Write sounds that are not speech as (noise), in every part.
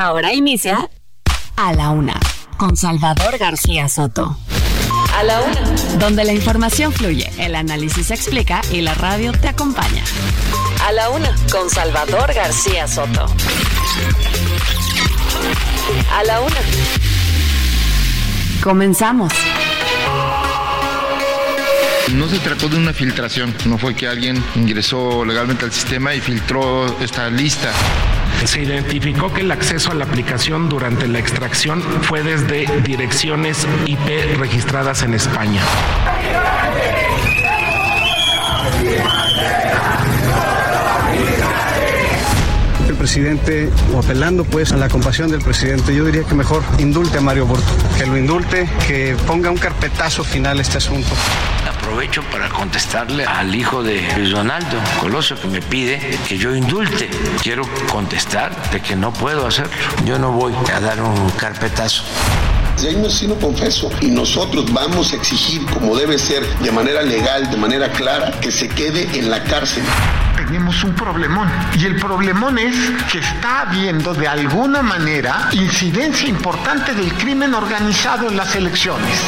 Ahora inicia A la Una con Salvador García Soto. A la Una. Donde la información fluye, el análisis se explica y la radio te acompaña. A la Una con Salvador García Soto. A la Una. Comenzamos. No se trató de una filtración, no fue que alguien ingresó legalmente al sistema y filtró esta lista. Se identificó que el acceso a la aplicación durante la extracción fue desde direcciones IP registradas en España. Presidente, o apelando pues a la compasión del presidente, yo diría que mejor indulte a Mario Borto, que lo indulte, que ponga un carpetazo final a este asunto. Aprovecho para contestarle al hijo de Luis Donaldo Colosio que me pide que yo indulte. Quiero contestar de que no puedo hacerlo. Yo no voy a dar un carpetazo. Y ahí no sí lo confeso. Y nosotros vamos a exigir, como debe ser, de manera legal, de manera clara, que se quede en la cárcel. Tenemos un problemón. Y el problemón es que está habiendo de alguna manera incidencia importante del crimen organizado en las elecciones.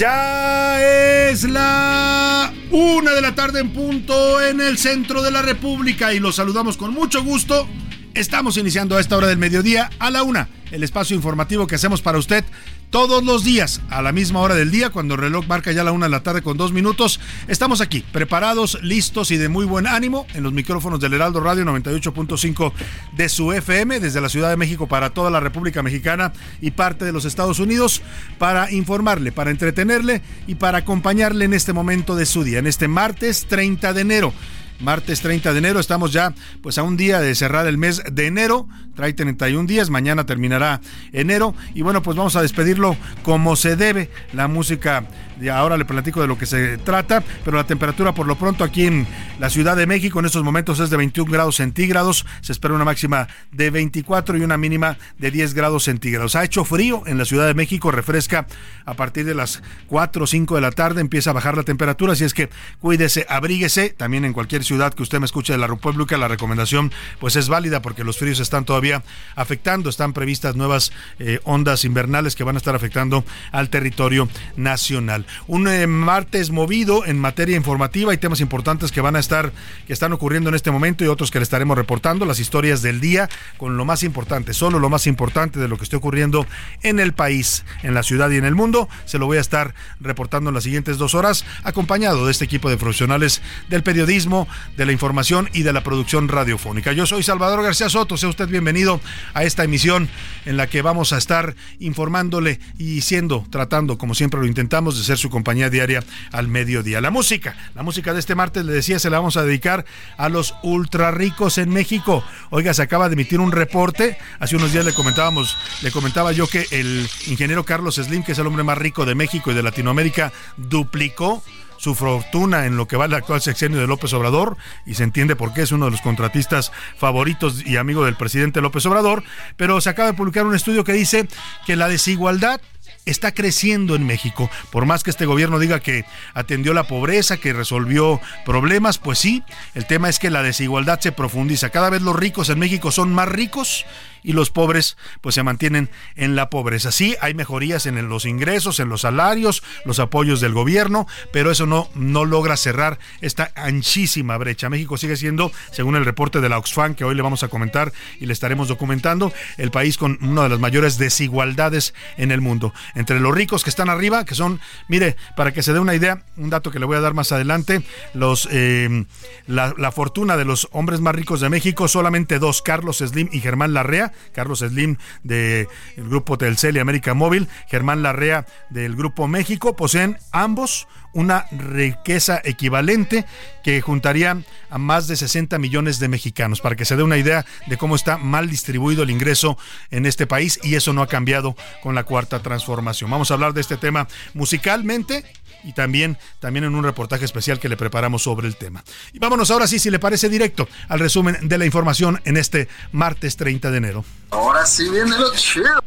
Ya es la una de la tarde en punto en el centro de la República y los saludamos con mucho gusto. Estamos iniciando a esta hora del mediodía a la una, el espacio informativo que hacemos para usted todos los días a la misma hora del día, cuando el reloj marca ya la una de la tarde con dos minutos. Estamos aquí, preparados, listos y de muy buen ánimo en los micrófonos del Heraldo Radio 98.5 de su FM, desde la Ciudad de México para toda la República Mexicana y parte de los Estados Unidos, para informarle, para entretenerle y para acompañarle en este momento de su día, en este martes 30 de enero martes 30 de enero. Estamos ya pues a un día de cerrar el mes de enero. Trae 31 días, mañana terminará enero. Y bueno, pues vamos a despedirlo como se debe. La música, ahora le platico de lo que se trata, pero la temperatura por lo pronto aquí en la Ciudad de México en estos momentos es de 21 grados centígrados. Se espera una máxima de 24 y una mínima de 10 grados centígrados. Ha hecho frío en la Ciudad de México, refresca a partir de las 4 o 5 de la tarde, empieza a bajar la temperatura, así es que cuídese, abríguese, también en cualquier ciudad que usted me escuche de la República, la recomendación pues es válida porque los fríos están todavía afectando, están previstas nuevas eh, ondas invernales que van a estar afectando al territorio nacional. Un eh, martes movido en materia informativa, hay temas importantes que van a estar, que están ocurriendo en este momento y otros que le estaremos reportando, las historias del día con lo más importante, solo lo más importante de lo que esté ocurriendo en el país, en la ciudad y en el mundo, se lo voy a estar reportando en las siguientes dos horas, acompañado de este equipo de profesionales del periodismo, de la información y de la producción radiofónica. Yo soy Salvador García Soto, sea usted bienvenido a esta emisión en la que vamos a estar informándole y siendo, tratando, como siempre lo intentamos, de ser su compañía diaria al mediodía. La música, la música de este martes, le decía, se la vamos a dedicar a los ultra ricos en México. Oiga, se acaba de emitir un reporte, hace unos días le comentábamos, le comentaba yo que el ingeniero Carlos Slim, que es el hombre más rico de México y de Latinoamérica, duplicó su fortuna en lo que va el actual sexenio de López Obrador y se entiende por qué es uno de los contratistas favoritos y amigo del presidente López Obrador, pero se acaba de publicar un estudio que dice que la desigualdad está creciendo en México. Por más que este gobierno diga que atendió la pobreza, que resolvió problemas, pues sí, el tema es que la desigualdad se profundiza. Cada vez los ricos en México son más ricos y los pobres pues se mantienen en la pobreza. Sí, hay mejorías en los ingresos, en los salarios, los apoyos del gobierno, pero eso no, no logra cerrar esta anchísima brecha. México sigue siendo, según el reporte de la Oxfam, que hoy le vamos a comentar y le estaremos documentando, el país con una de las mayores desigualdades en el mundo. Entre los ricos que están arriba, que son, mire, para que se dé una idea, un dato que le voy a dar más adelante, los eh, la, la fortuna de los hombres más ricos de México, solamente dos, Carlos Slim y Germán Larrea, Carlos Slim del grupo Telcel y América Móvil, Germán Larrea del grupo México, poseen ambos una riqueza equivalente que juntaría a más de 60 millones de mexicanos, para que se dé una idea de cómo está mal distribuido el ingreso en este país y eso no ha cambiado con la cuarta transformación. Vamos a hablar de este tema musicalmente y también, también en un reportaje especial que le preparamos sobre el tema. Y vámonos ahora sí, si le parece directo, al resumen de la información en este martes 30 de enero. Ahora sí viene lo chido.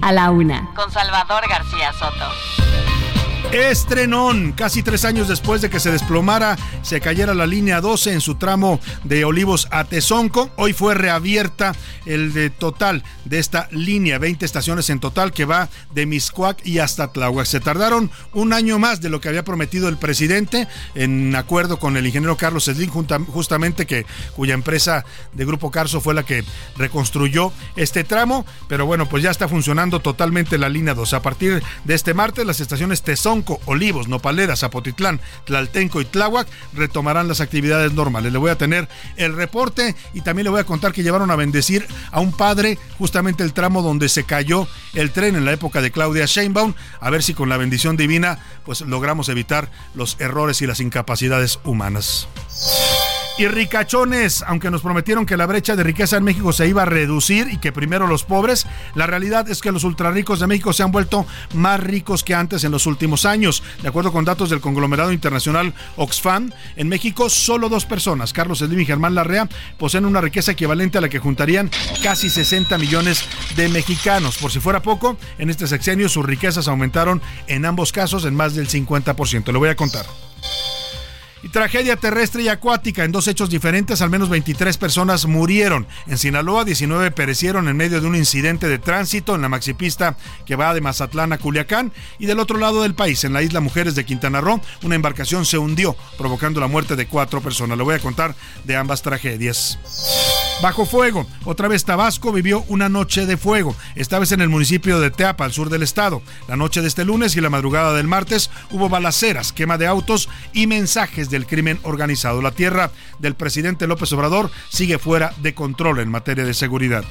A la una, con Salvador García Soto. Estrenón, casi tres años después de que se desplomara, se cayera la línea 12 en su tramo de Olivos a Tezonco. Hoy fue reabierta el de total de esta línea, 20 estaciones en total que va de Miscuac y hasta Tláhuac. Se tardaron un año más de lo que había prometido el presidente, en acuerdo con el ingeniero Carlos Slim, justamente que cuya empresa de Grupo Carso fue la que reconstruyó este tramo. Pero bueno, pues ya está funcionando totalmente la línea 2. A partir de este martes, las estaciones Tezonco Olivos, Nopaleras, Zapotitlán, Tlaltenco y Tláhuac retomarán las actividades normales. Le voy a tener el reporte y también le voy a contar que llevaron a bendecir a un padre justamente el tramo donde se cayó el tren en la época de Claudia Sheinbaum, a ver si con la bendición divina pues logramos evitar los errores y las incapacidades humanas. Y ricachones, aunque nos prometieron que la brecha de riqueza en México se iba a reducir y que primero los pobres, la realidad es que los ultrarricos de México se han vuelto más ricos que antes en los últimos años. De acuerdo con datos del conglomerado internacional Oxfam, en México solo dos personas, Carlos Slim y Germán Larrea, poseen una riqueza equivalente a la que juntarían casi 60 millones de mexicanos. Por si fuera poco, en este sexenio sus riquezas aumentaron en ambos casos en más del 50%. Le voy a contar. Y tragedia terrestre y acuática. En dos hechos diferentes, al menos 23 personas murieron. En Sinaloa, 19 perecieron en medio de un incidente de tránsito en la maxipista que va de Mazatlán a Culiacán. Y del otro lado del país, en la isla Mujeres de Quintana Roo, una embarcación se hundió, provocando la muerte de cuatro personas. Le voy a contar de ambas tragedias. Bajo fuego. Otra vez Tabasco vivió una noche de fuego, esta vez en el municipio de Teapa, al sur del estado. La noche de este lunes y la madrugada del martes hubo balaceras, quema de autos y mensajes del crimen organizado. La tierra del presidente López Obrador sigue fuera de control en materia de seguridad.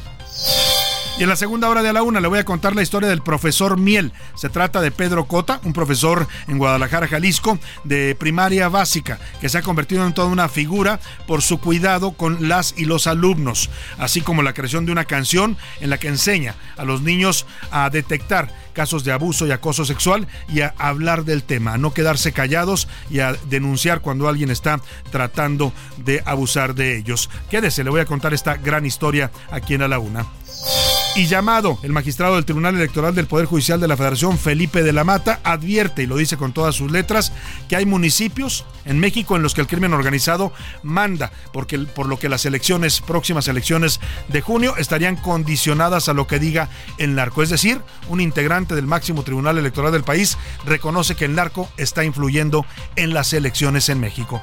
Y en la segunda hora de la una le voy a contar la historia del profesor Miel. Se trata de Pedro Cota, un profesor en Guadalajara, Jalisco, de primaria básica, que se ha convertido en toda una figura por su cuidado con las y los alumnos, así como la creación de una canción en la que enseña a los niños a detectar casos de abuso y acoso sexual y a hablar del tema, a no quedarse callados y a denunciar cuando alguien está tratando de abusar de ellos. Quédese, le voy a contar esta gran historia aquí en A la Una y llamado. El magistrado del Tribunal Electoral del Poder Judicial de la Federación, Felipe de la Mata, advierte, y lo dice con todas sus letras, que hay municipios en México en los que el crimen organizado manda, porque, por lo que las elecciones, próximas elecciones de junio, estarían condicionadas a lo que diga el narco. Es decir, un integrante del máximo Tribunal Electoral del país reconoce que el narco está influyendo en las elecciones en México.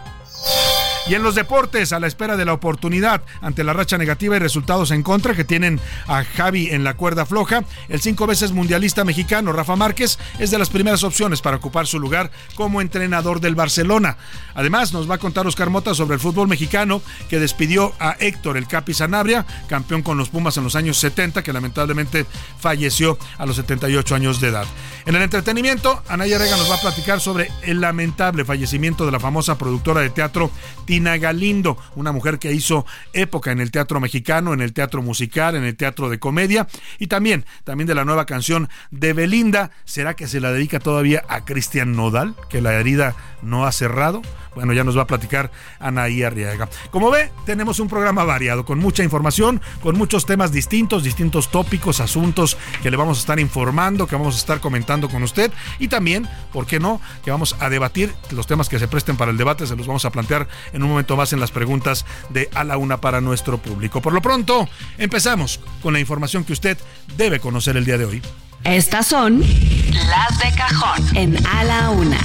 Y en los deportes, a la espera de la oportunidad ante la racha negativa y resultados en contra que tienen a Javi en la cuerda floja, el cinco veces mundialista mexicano Rafa Márquez es de las primeras opciones para ocupar su lugar como entrenador del Barcelona. Además, nos va a contar Oscar Mota sobre el fútbol mexicano que despidió a Héctor el Capi Sanabria, campeón con los Pumas en los años 70, que lamentablemente falleció a los 78 años de edad. En el entretenimiento, Anaya Rega nos va a platicar sobre el lamentable fallecimiento de la famosa productora de teatro Tina Galindo, una mujer que hizo época en el teatro mexicano, en el teatro musical, en el teatro de comedia y también, también de la nueva canción de Belinda. ¿Será que se la dedica todavía a Cristian Nodal, que la herida no ha cerrado? Bueno, ya nos va a platicar Anaí Arriaga. Como ve, tenemos un programa variado, con mucha información, con muchos temas distintos, distintos tópicos, asuntos que le vamos a estar informando, que vamos a estar comentando con usted y también, ¿por qué no?, que vamos a debatir los temas que se presten para el debate, se los vamos a plantear en un momento más en las preguntas de A la Una para nuestro público. Por lo pronto, empezamos con la información que usted debe conocer el día de hoy. Estas son las de cajón en A la Una.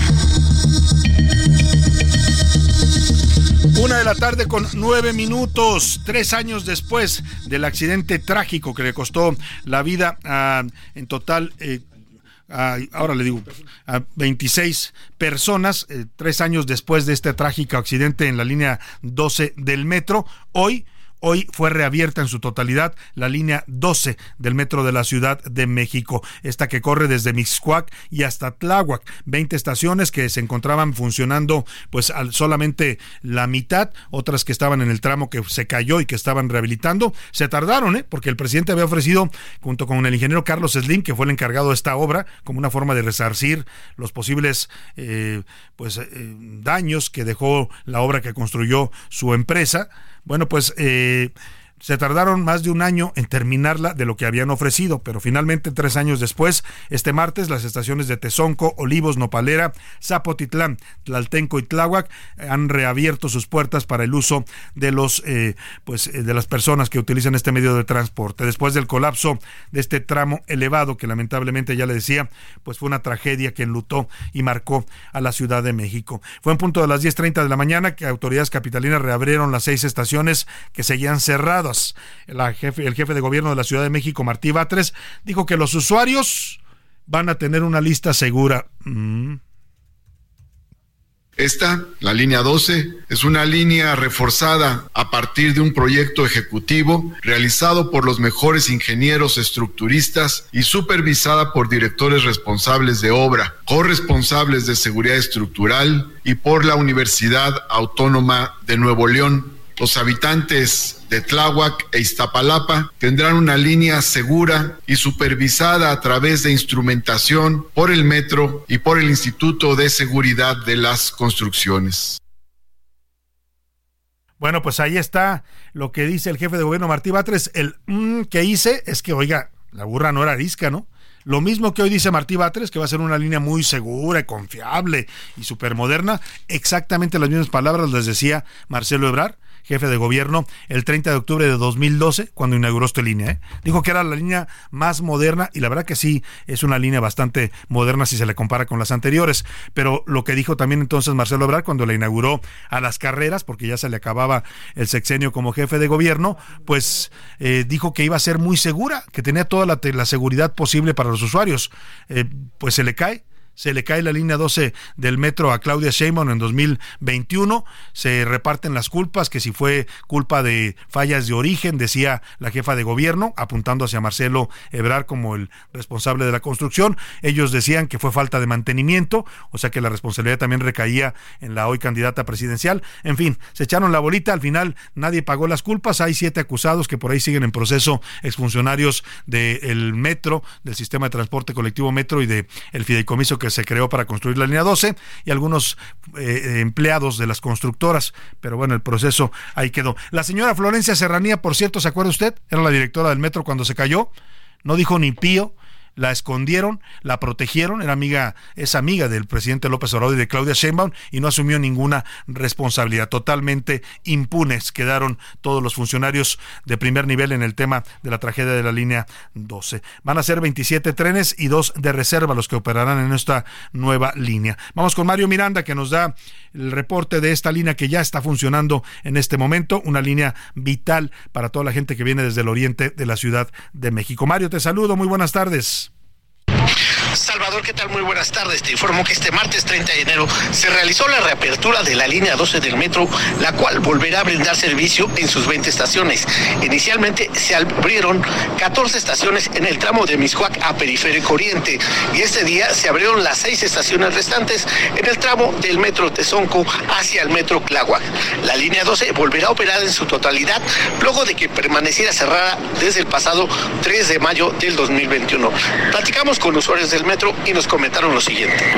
Una de la tarde con nueve minutos, tres años después del accidente trágico que le costó la vida a, en total, eh, ahora le digo, a 26 personas, eh, tres años después de este trágico accidente en la línea 12 del metro, hoy Hoy fue reabierta en su totalidad la línea 12 del metro de la Ciudad de México, esta que corre desde Mixcuac y hasta Tláhuac, 20 estaciones que se encontraban funcionando pues solamente la mitad, otras que estaban en el tramo que se cayó y que estaban rehabilitando, se tardaron, ¿eh? porque el presidente había ofrecido junto con el ingeniero Carlos Slim, que fue el encargado de esta obra, como una forma de resarcir los posibles eh, pues eh, daños que dejó la obra que construyó su empresa, bueno, pues eh, se tardaron más de un año en terminarla de lo que habían ofrecido, pero finalmente tres años después, este martes, las estaciones de Tezonco, Olivos, Nopalera, Zapotitlán, Tlaltenco y Tláhuac han reabierto sus puertas para el uso de los eh, pues eh, de las personas que utilizan este medio de transporte. Después del colapso de este tramo elevado que lamentablemente ya le decía, pues fue una tragedia que enlutó y marcó a la Ciudad de México. Fue en punto de las 10:30 de la mañana que autoridades capitalinas reabrieron las seis estaciones que seguían cerradas el jefe de gobierno de la Ciudad de México, Martí Batres, dijo que los usuarios van a tener una lista segura. Mm. Esta, la línea 12, es una línea reforzada a partir de un proyecto ejecutivo realizado por los mejores ingenieros estructuristas y supervisada por directores responsables de obra, corresponsables de seguridad estructural y por la Universidad Autónoma de Nuevo León, los habitantes de Tláhuac e Iztapalapa tendrán una línea segura y supervisada a través de instrumentación por el metro y por el Instituto de Seguridad de las Construcciones. Bueno, pues ahí está lo que dice el jefe de gobierno Martí Batres. El mm, que hice es que, oiga, la burra no era arisca, ¿no? Lo mismo que hoy dice Martí Batres, que va a ser una línea muy segura y confiable y supermoderna. Exactamente las mismas palabras les decía Marcelo Ebrar jefe de gobierno, el 30 de octubre de 2012, cuando inauguró esta línea. ¿eh? Dijo que era la línea más moderna y la verdad que sí, es una línea bastante moderna si se le compara con las anteriores. Pero lo que dijo también entonces Marcelo Ebrard cuando la inauguró a las carreras, porque ya se le acababa el sexenio como jefe de gobierno, pues eh, dijo que iba a ser muy segura, que tenía toda la, seguridad posible para los usuarios. Eh, pues se le cae, se le cae la línea 12 del metro a Claudia Sheinbaum en 2021, se reparten las culpas, que si fue culpa de fallas de origen, decía la jefa de gobierno, apuntando hacia Marcelo Ebrar como el responsable de la construcción, ellos decían que fue falta de mantenimiento, o sea que la responsabilidad también recaía en la hoy candidata presidencial, en fin, se echaron la bolita, al final nadie pagó las culpas, hay siete acusados que por ahí siguen en proceso, exfuncionarios del metro, del sistema de transporte colectivo metro y del el fideicomiso que se creó para construir la línea 12 y algunos eh, empleados de las constructoras. Pero bueno, el proceso ahí quedó. La señora Florencia Serranía, por cierto, ¿se acuerda usted? Era la directora del metro cuando se cayó. No dijo ni pío la escondieron, la protegieron, era amiga, es amiga del presidente López Obrador y de Claudia Sheinbaum y no asumió ninguna responsabilidad. Totalmente impunes quedaron todos los funcionarios de primer nivel en el tema de la tragedia de la línea 12. Van a ser 27 trenes y dos de reserva los que operarán en esta nueva línea. Vamos con Mario Miranda que nos da el reporte de esta línea que ya está funcionando en este momento, una línea vital para toda la gente que viene desde el oriente de la Ciudad de México. Mario, te saludo, muy buenas tardes. ¿Qué tal? Muy buenas tardes. Te informo que este martes 30 de enero se realizó la reapertura de la línea 12 del metro, la cual volverá a brindar servicio en sus 20 estaciones. Inicialmente se abrieron 14 estaciones en el tramo de Miscuac a Periférico Oriente y este día se abrieron las seis estaciones restantes en el tramo del metro Tezonco hacia el metro Tláhuac. La línea 12 volverá a operar en su totalidad luego de que permaneciera cerrada desde el pasado 3 de mayo del 2021. Platicamos con usuarios del metro y nos comentaron lo siguiente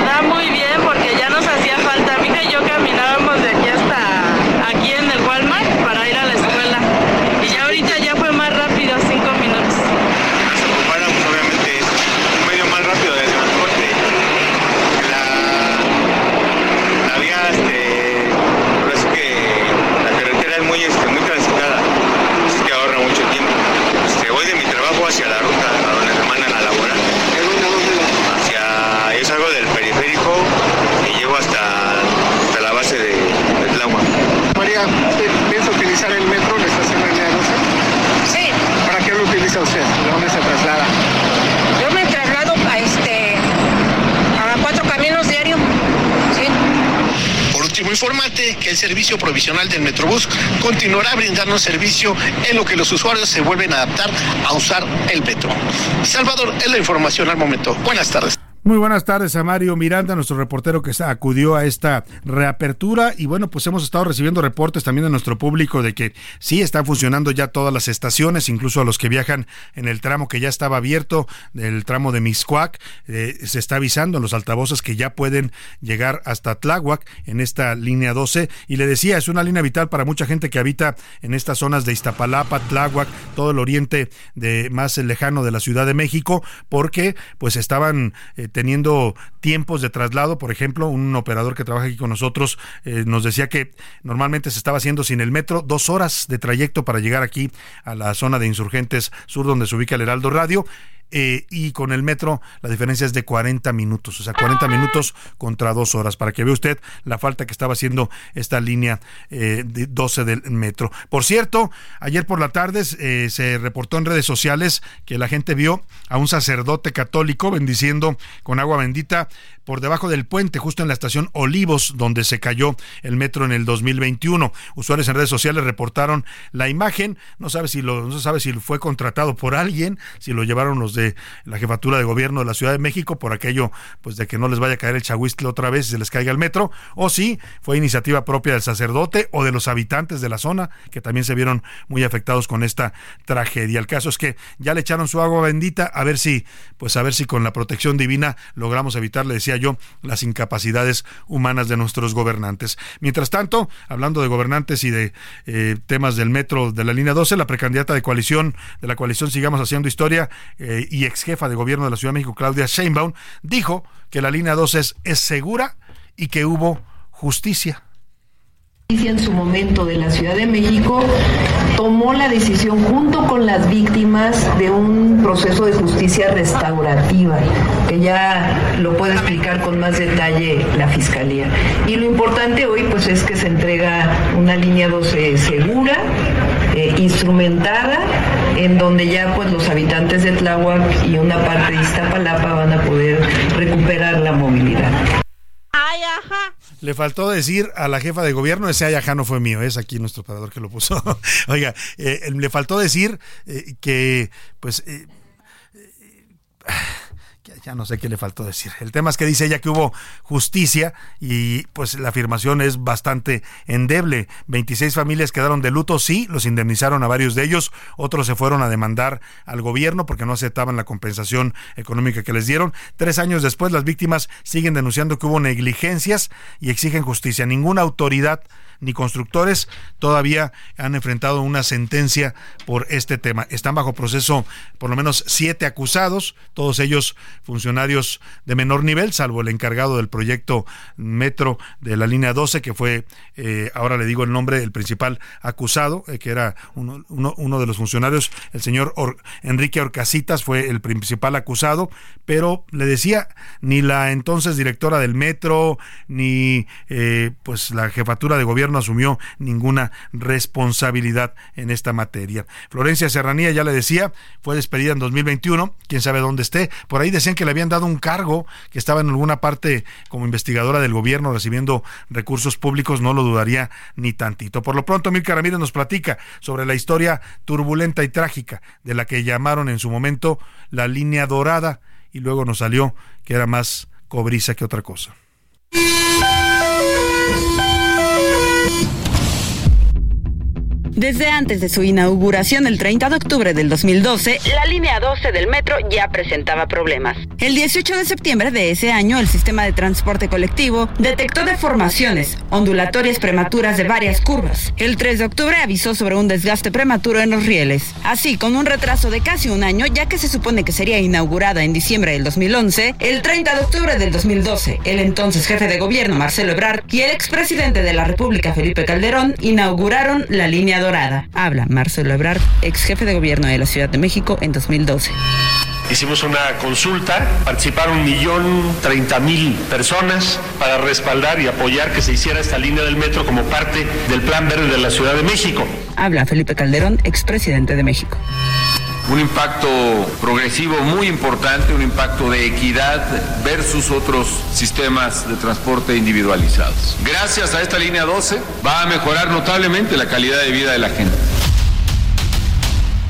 usted? ¿De dónde se traslada? Yo me traslado a este a cuatro caminos diario. Sí. Por último, informarte que el servicio provisional del Metrobús continuará brindando servicio en lo que los usuarios se vuelven a adaptar a usar el metro. Salvador, es la información al momento. Buenas tardes. Muy buenas tardes a Mario Miranda, nuestro reportero que acudió a esta reapertura. Y bueno, pues hemos estado recibiendo reportes también de nuestro público de que sí están funcionando ya todas las estaciones, incluso a los que viajan en el tramo que ya estaba abierto, el tramo de Mixcuac, eh, se está avisando en los altavoces que ya pueden llegar hasta Tláhuac en esta línea 12 y le decía, es una línea vital para mucha gente que habita en estas zonas de Iztapalapa, Tláhuac, todo el oriente de más lejano de la Ciudad de México, porque pues estaban eh, teniendo tiempos de traslado. Por ejemplo, un operador que trabaja aquí con nosotros eh, nos decía que normalmente se estaba haciendo sin el metro dos horas de trayecto para llegar aquí a la zona de insurgentes sur donde se ubica el Heraldo Radio eh, y con el metro la diferencia es de 40 minutos, o sea, 40 minutos contra dos horas, para que vea usted la falta que estaba haciendo esta línea eh, de 12 del metro. Por cierto, ayer por la tarde eh, se reportó en redes sociales que la gente vio a un sacerdote católico bendiciendo con agua bendita por debajo del puente, justo en la estación Olivos, donde se cayó el metro en el 2021. Usuarios en redes sociales reportaron la imagen, no sabe si lo, no sabe si fue contratado por alguien, si lo llevaron los de la jefatura de gobierno de la Ciudad de México por aquello pues de que no les vaya a caer el chahuistle otra vez y se les caiga el metro, o si fue iniciativa propia del sacerdote o de los habitantes de la zona que también se vieron muy afectados con esta tragedia. El caso es que ya le echaron su agua bendita a ver si pues a ver si con la protección divina logramos evitar, le decía las incapacidades humanas de nuestros gobernantes. Mientras tanto, hablando de gobernantes y de eh, temas del metro de la línea 12, la precandidata de coalición de la coalición Sigamos Haciendo Historia eh, y ex jefa de gobierno de la Ciudad de México, Claudia Sheinbaum, dijo que la línea 12 es segura y que hubo justicia en su momento de la Ciudad de México tomó la decisión junto con las víctimas de un proceso de justicia restaurativa, que ya lo puede explicar con más detalle la Fiscalía. Y lo importante hoy pues es que se entrega una línea 12 segura, eh, instrumentada, en donde ya pues los habitantes de Tláhuac y una parte de Iztapalapa van a poder recuperar la movilidad. Ay, ajá. Le faltó decir a la jefa de gobierno, ese ayajá no fue mío, es aquí nuestro operador que lo puso. (laughs) Oiga, eh, le faltó decir eh, que, pues, eh, ya no sé qué le faltó decir. El tema es que dice ella que hubo justicia y pues la afirmación es bastante endeble. 26 familias quedaron de luto, sí, los indemnizaron a varios de ellos, otros se fueron a demandar al gobierno porque no aceptaban la compensación económica que les dieron. Tres años después las víctimas siguen denunciando que hubo negligencias y exigen justicia. Ninguna autoridad ni constructores todavía han enfrentado una sentencia por este tema. Están bajo proceso por lo menos siete acusados, todos ellos funcionarios de menor nivel, salvo el encargado del proyecto Metro de la línea 12, que fue, eh, ahora le digo el nombre, el principal acusado, eh, que era uno, uno, de los funcionarios, el señor Enrique Orcasitas fue el principal acusado, pero le decía, ni la entonces directora del Metro, ni eh, pues la jefatura de gobierno asumió ninguna responsabilidad en esta materia. Florencia Serranía, ya le decía, fue despedida en 2021, quién sabe dónde esté. Por ahí decían que le habían dado un cargo, que estaba en alguna parte como investigadora del gobierno recibiendo recursos públicos, no lo dudaría ni tantito. Por lo pronto, Mirka Ramírez nos platica sobre la historia turbulenta y trágica de la que llamaron en su momento la línea dorada y luego nos salió que era más cobriza que otra cosa. Desde antes de su inauguración el 30 de octubre del 2012, la línea 12 del metro ya presentaba problemas. El 18 de septiembre de ese año, el sistema de transporte colectivo detectó deformaciones ondulatorias prematuras de varias curvas. El 3 de octubre avisó sobre un desgaste prematuro en los rieles. Así, con un retraso de casi un año, ya que se supone que sería inaugurada en diciembre del 2011, el 30 de octubre del 2012, el entonces jefe de gobierno Marcelo Ebrard y el expresidente de la República Felipe Calderón inauguraron la línea Habla Marcelo Ebrard, ex jefe de gobierno de la Ciudad de México en 2012. Hicimos una consulta, participaron un millón treinta mil personas para respaldar y apoyar que se hiciera esta línea del metro como parte del Plan Verde de la Ciudad de México. Habla Felipe Calderón, expresidente de México. un impacto progresivo muy importante, un impacto de equidad versus otros sistemas de transporte individualizados. Gracias a esta línea 12 va a mejorar notablemente la calidad de vida de la gente.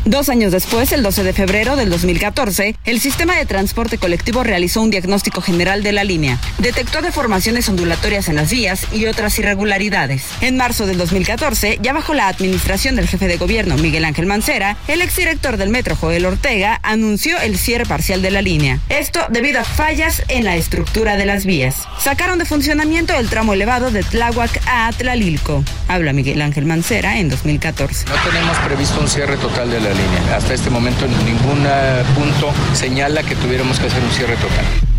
Dos años después, el 12 de febrero del 2014, el sistema de transporte colectivo realizó un diagnóstico general de la línea. Detectó deformaciones ondulatorias en las vías y otras irregularidades. En marzo del 2014, ya bajo la administración del jefe de gobierno Miguel Ángel Mancera, el exdirector del metro Joel Ortega anunció el cierre parcial de la línea. Esto debido a fallas en la estructura de las vías. Sacaron de funcionamiento el tramo elevado de Tláhuac a Tlalilco. Habla Miguel Ángel Mancera en 2014. No tenemos previsto un cierre total de la línea. Hasta este momento ningún punto señala que tuviéramos que hacer un cierre total.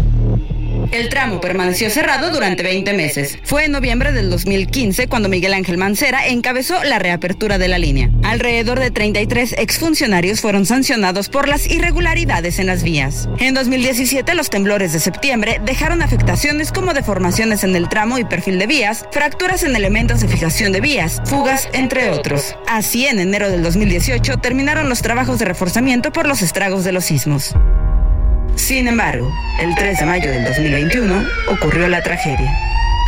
El tramo permaneció cerrado durante 20 meses. Fue en noviembre del 2015 cuando Miguel Ángel Mancera encabezó la reapertura de la línea. Alrededor de 33 exfuncionarios fueron sancionados por las irregularidades en las vías. En 2017, los temblores de septiembre dejaron afectaciones como deformaciones en el tramo y perfil de vías, fracturas en elementos de fijación de vías, fugas, entre otros. Así, en enero del 2018 terminaron los trabajos de reforzamiento por los estragos de los sismos. Sin embargo, el 3 de mayo del 2021 ocurrió la tragedia.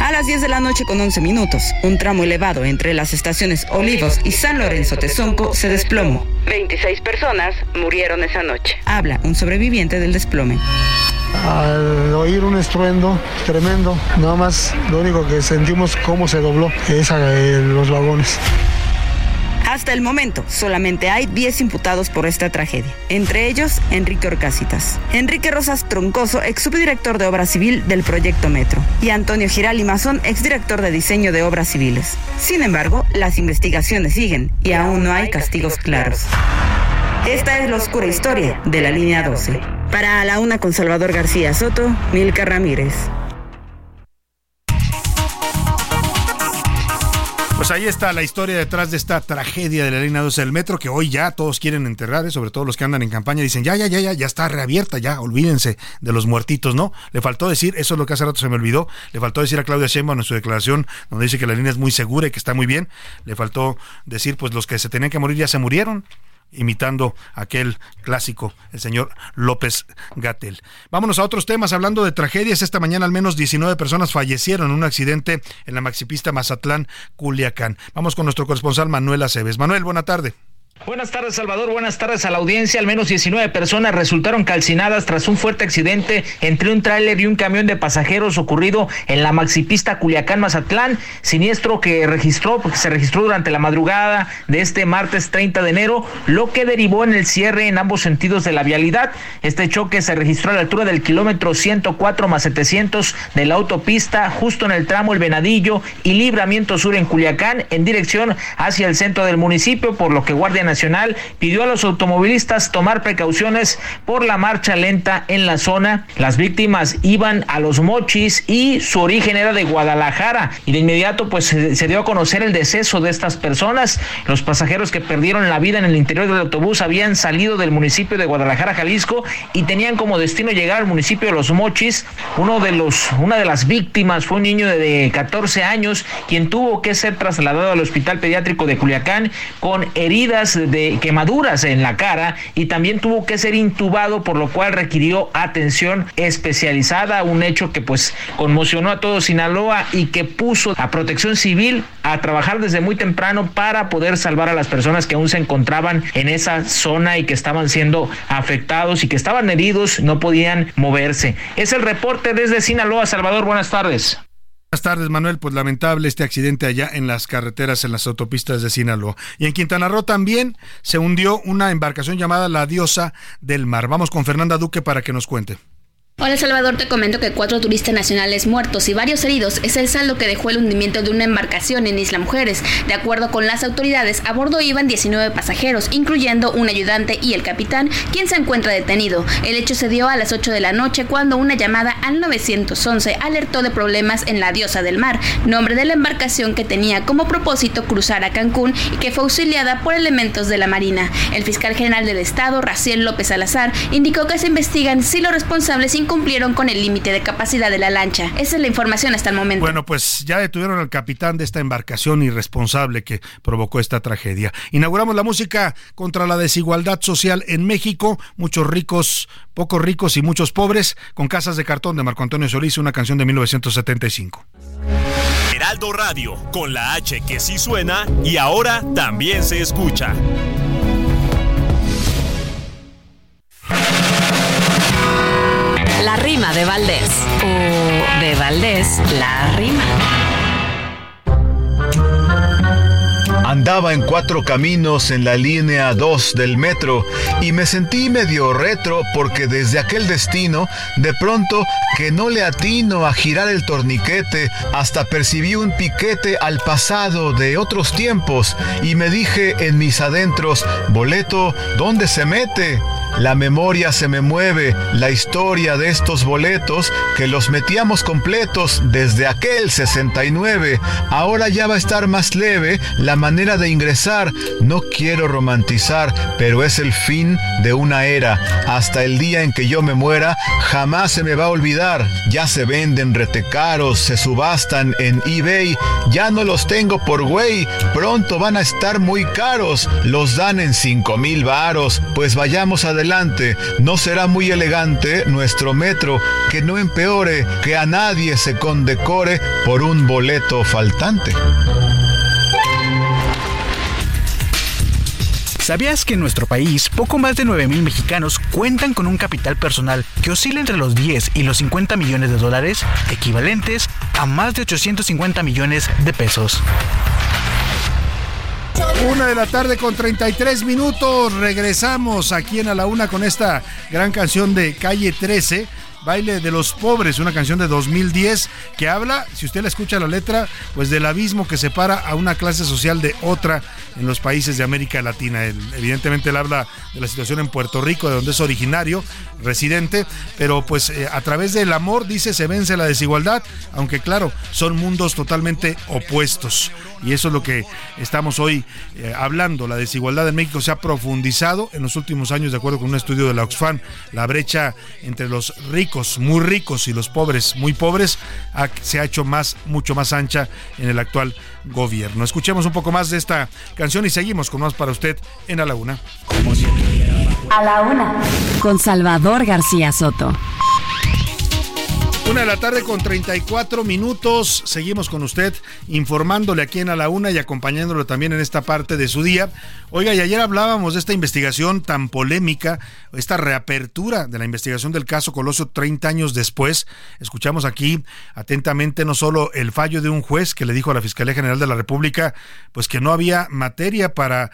A las 10 de la noche con 11 minutos, un tramo elevado entre las estaciones Olivos y San Lorenzo Tezonco se desplomó. 26 personas murieron esa noche. Habla un sobreviviente del desplome. Al oír un estruendo tremendo, nada más lo único que sentimos cómo se dobló es los vagones. Hasta el momento, solamente hay 10 imputados por esta tragedia, entre ellos Enrique Orcasitas, Enrique Rosas Troncoso, ex subdirector de Obra Civil del proyecto Metro, y Antonio Giral y Mazón, exdirector de Diseño de Obras Civiles. Sin embargo, las investigaciones siguen y aún no hay castigos claros. Esta es la oscura historia de la línea 12. Para la una con Salvador García Soto, Milka Ramírez. Pues ahí está la historia detrás de esta tragedia de la línea 12 del metro que hoy ya todos quieren enterrar, ¿eh? sobre todo los que andan en campaña, dicen ya, ya, ya, ya, ya está reabierta, ya, olvídense de los muertitos, ¿no? Le faltó decir, eso es lo que hace rato se me olvidó, le faltó decir a Claudia Sheinbaum en su declaración donde dice que la línea es muy segura y que está muy bien, le faltó decir, pues los que se tenían que morir ya se murieron, imitando aquel clásico, el señor López Gatel. Vámonos a otros temas, hablando de tragedias. Esta mañana al menos 19 personas fallecieron en un accidente en la maxipista Mazatlán, Culiacán. Vamos con nuestro corresponsal Manuel Aceves. Manuel, buena tarde. Buenas tardes, Salvador. Buenas tardes a la audiencia. Al menos 19 personas resultaron calcinadas tras un fuerte accidente entre un tráiler y un camión de pasajeros ocurrido en la maxipista Culiacán-Mazatlán. Siniestro que registró, porque se registró durante la madrugada de este martes 30 de enero, lo que derivó en el cierre en ambos sentidos de la vialidad. Este choque se registró a la altura del kilómetro 104 más 700 de la autopista, justo en el tramo El Venadillo y Libramiento Sur en Culiacán, en dirección hacia el centro del municipio, por lo que Nacional pidió a los automovilistas tomar precauciones por la marcha lenta en la zona. Las víctimas iban a los mochis y su origen era de Guadalajara y de inmediato pues se, dio a conocer el deceso de estas personas. Los pasajeros que perdieron la vida en el interior del autobús habían salido del municipio de Guadalajara, Jalisco y tenían como destino llegar al municipio de Los Mochis. Uno de los una de las víctimas fue un niño de 14 años quien tuvo que ser trasladado al Hospital Pediátrico de Culiacán con heridas de quemaduras en la cara y también tuvo que ser intubado, por lo cual requirió atención especializada, un hecho que pues conmocionó a todo Sinaloa y que puso a Protección Civil a trabajar desde muy temprano para poder salvar a las personas que aún se encontraban en esa zona y que estaban siendo afectados y que estaban heridos, no podían moverse. Es el reporte desde Sinaloa, Salvador. Buenas tardes. Buenas tardes, Manuel. Pues lamentable este accidente allá en las carreteras, en las autopistas de Sinaloa. Y en Quintana Roo también se hundió una embarcación llamada la Diosa del Mar. Vamos con Fernanda Duque para que nos cuente. Hola Salvador, te comento que cuatro turistas nacionales muertos y varios heridos es el saldo que dejó el hundimiento de una embarcación en Isla Mujeres. De acuerdo con las autoridades, a bordo iban 19 pasajeros, incluyendo un ayudante y el capitán, quien se encuentra detenido. El hecho se dio a las 8 de la noche cuando una llamada al 911 alertó de problemas en la Diosa del Mar, nombre de la embarcación que tenía como propósito cruzar a Cancún y que fue auxiliada por elementos de la Marina. El fiscal general del estado, Raciel López Salazar, indicó que se investigan si los responsables incumplieron con el límite de capacidad de la lancha. Esa es la información hasta el momento. Bueno, pues ya detuvieron al capitán de esta embarcación irresponsable que provocó esta tragedia. Inauguramos la música contra la desigualdad social en México. Muchos ricos, pocos ricos y muchos pobres, con casas de cartón de Marco Antonio Solís, una canción de 1975. Heraldo Radio, con la H que sí suena y ahora también se escucha. La rima de Valdés. O de Valdés, la rima. Andaba en cuatro caminos en la línea 2 del metro y me sentí medio retro porque desde aquel destino, de pronto que no le atino a girar el torniquete, hasta percibí un piquete al pasado de otros tiempos y me dije en mis adentros, boleto, ¿dónde se mete? La memoria se me mueve, la historia de estos boletos que los metíamos completos desde aquel 69. Ahora ya va a estar más leve la manera de ingresar. No quiero romantizar, pero es el fin de una era. Hasta el día en que yo me muera, jamás se me va a olvidar. Ya se venden retecaros, se subastan en eBay. Ya no los tengo por güey. Pronto van a estar muy caros. Los dan en 5 mil varos. Pues vayamos adelante no será muy elegante nuestro metro que no empeore, que a nadie se condecore por un boleto faltante. ¿Sabías que en nuestro país poco más de 9 mil mexicanos cuentan con un capital personal que oscila entre los 10 y los 50 millones de dólares, equivalentes a más de 850 millones de pesos? Una de la tarde con 33 minutos. Regresamos aquí en A la Una con esta gran canción de Calle 13. Baile de los Pobres, una canción de 2010 que habla, si usted la escucha la letra, pues del abismo que separa a una clase social de otra en los países de América Latina. evidentemente él habla de la situación en Puerto Rico, de donde es originario, residente, pero pues eh, a través del amor, dice, se vence la desigualdad, aunque claro, son mundos totalmente opuestos. Y eso es lo que estamos hoy eh, hablando. La desigualdad en México se ha profundizado en los últimos años, de acuerdo con un estudio de la Oxfam. La brecha entre los ricos, muy ricos, y los pobres, muy pobres, se ha hecho más, mucho más ancha en el actual gobierno. Escuchemos un poco más de esta canción y seguimos con más para usted en A la Una. A la Una. Con Salvador García Soto. Una de la tarde con 34 minutos. Seguimos con usted informándole aquí en A la Una y acompañándolo también en esta parte de su día. Oiga, y ayer hablábamos de esta investigación tan polémica, esta reapertura de la investigación del caso Colosio 30 años después. Escuchamos aquí atentamente no solo el fallo de un juez que le dijo a la Fiscalía General de la República, pues que no había materia para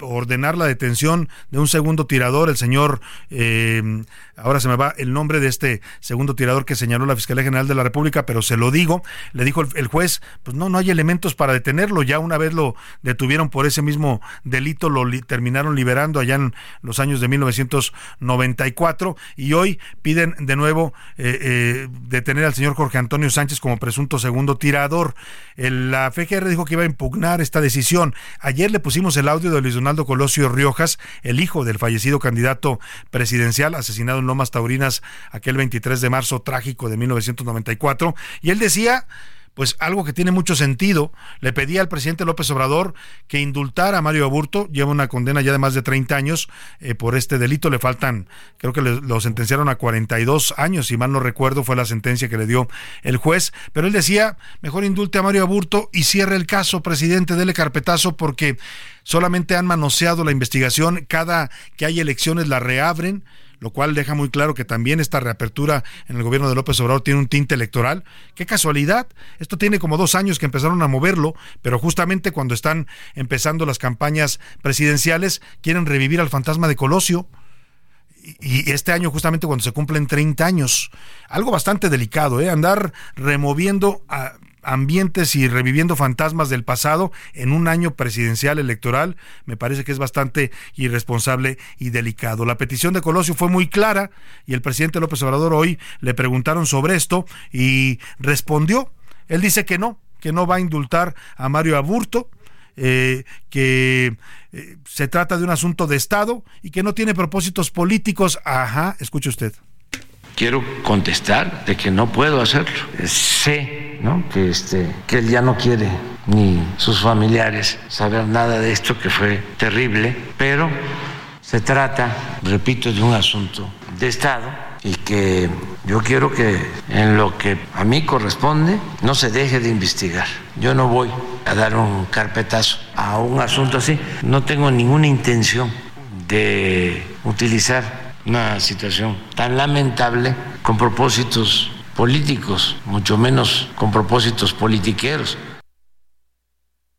ordenar la detención de un segundo tirador, el señor, eh, ahora se me va el nombre de este segundo tirador que señaló la Fiscalía General de la República, pero se lo digo, le dijo el, juez, pues no, no hay elementos para detenerlo, ya una vez lo detuvieron por ese mismo delito, lo terminaron liberando allá en los años de 1994 y hoy piden de nuevo eh, eh, detener al señor Jorge Antonio Sánchez como presunto segundo tirador. la FGR dijo que iba a impugnar esta decisión. Ayer le pusimos el audio de Luis Donaldo Colosio Riojas, el hijo del fallecido candidato presidencial asesinado en Lomas Taurinas aquel 23 de marzo trágico de 1994, y él decía pues algo que tiene mucho sentido. Le pedía al presidente López Obrador que indultara a Mario Aburto, lleva una condena ya de más de 30 años eh, por este delito, le faltan, creo que lo sentenciaron a 42 años, si mal no recuerdo, fue la sentencia que le dio el juez, pero él decía, mejor indulte a Mario Aburto y cierre el caso, presidente, dele carpetazo porque solamente han manoseado la investigación, cada que hay elecciones la reabren lo cual deja muy claro que también esta reapertura en el gobierno de López Obrador tiene un tinte electoral. Qué casualidad, esto tiene como dos años que empezaron a moverlo, pero justamente cuando están empezando las campañas presidenciales quieren revivir al fantasma de Colosio y este año justamente cuando se cumplen 30 años. Algo bastante delicado, ¿eh? andar removiendo a ambientes y reviviendo fantasmas del pasado en un año presidencial electoral, me parece que es bastante irresponsable y delicado. La petición de Colosio fue muy clara y el presidente López Obrador hoy le preguntaron sobre esto y respondió. Él dice que no, que no va a indultar a Mario Aburto, eh, que eh, se trata de un asunto de Estado y que no tiene propósitos políticos. Ajá, escuche usted quiero contestar de que no puedo hacerlo. Sé ¿no? que, este, que él ya no quiere ni sus familiares saber nada de esto que fue terrible, pero se trata, repito, de un asunto de Estado y que yo quiero que en lo que a mí corresponde no se deje de investigar. Yo no voy a dar un carpetazo a un asunto así. No tengo ninguna intención de utilizar una situación tan lamentable con propósitos políticos, mucho menos con propósitos politiqueros.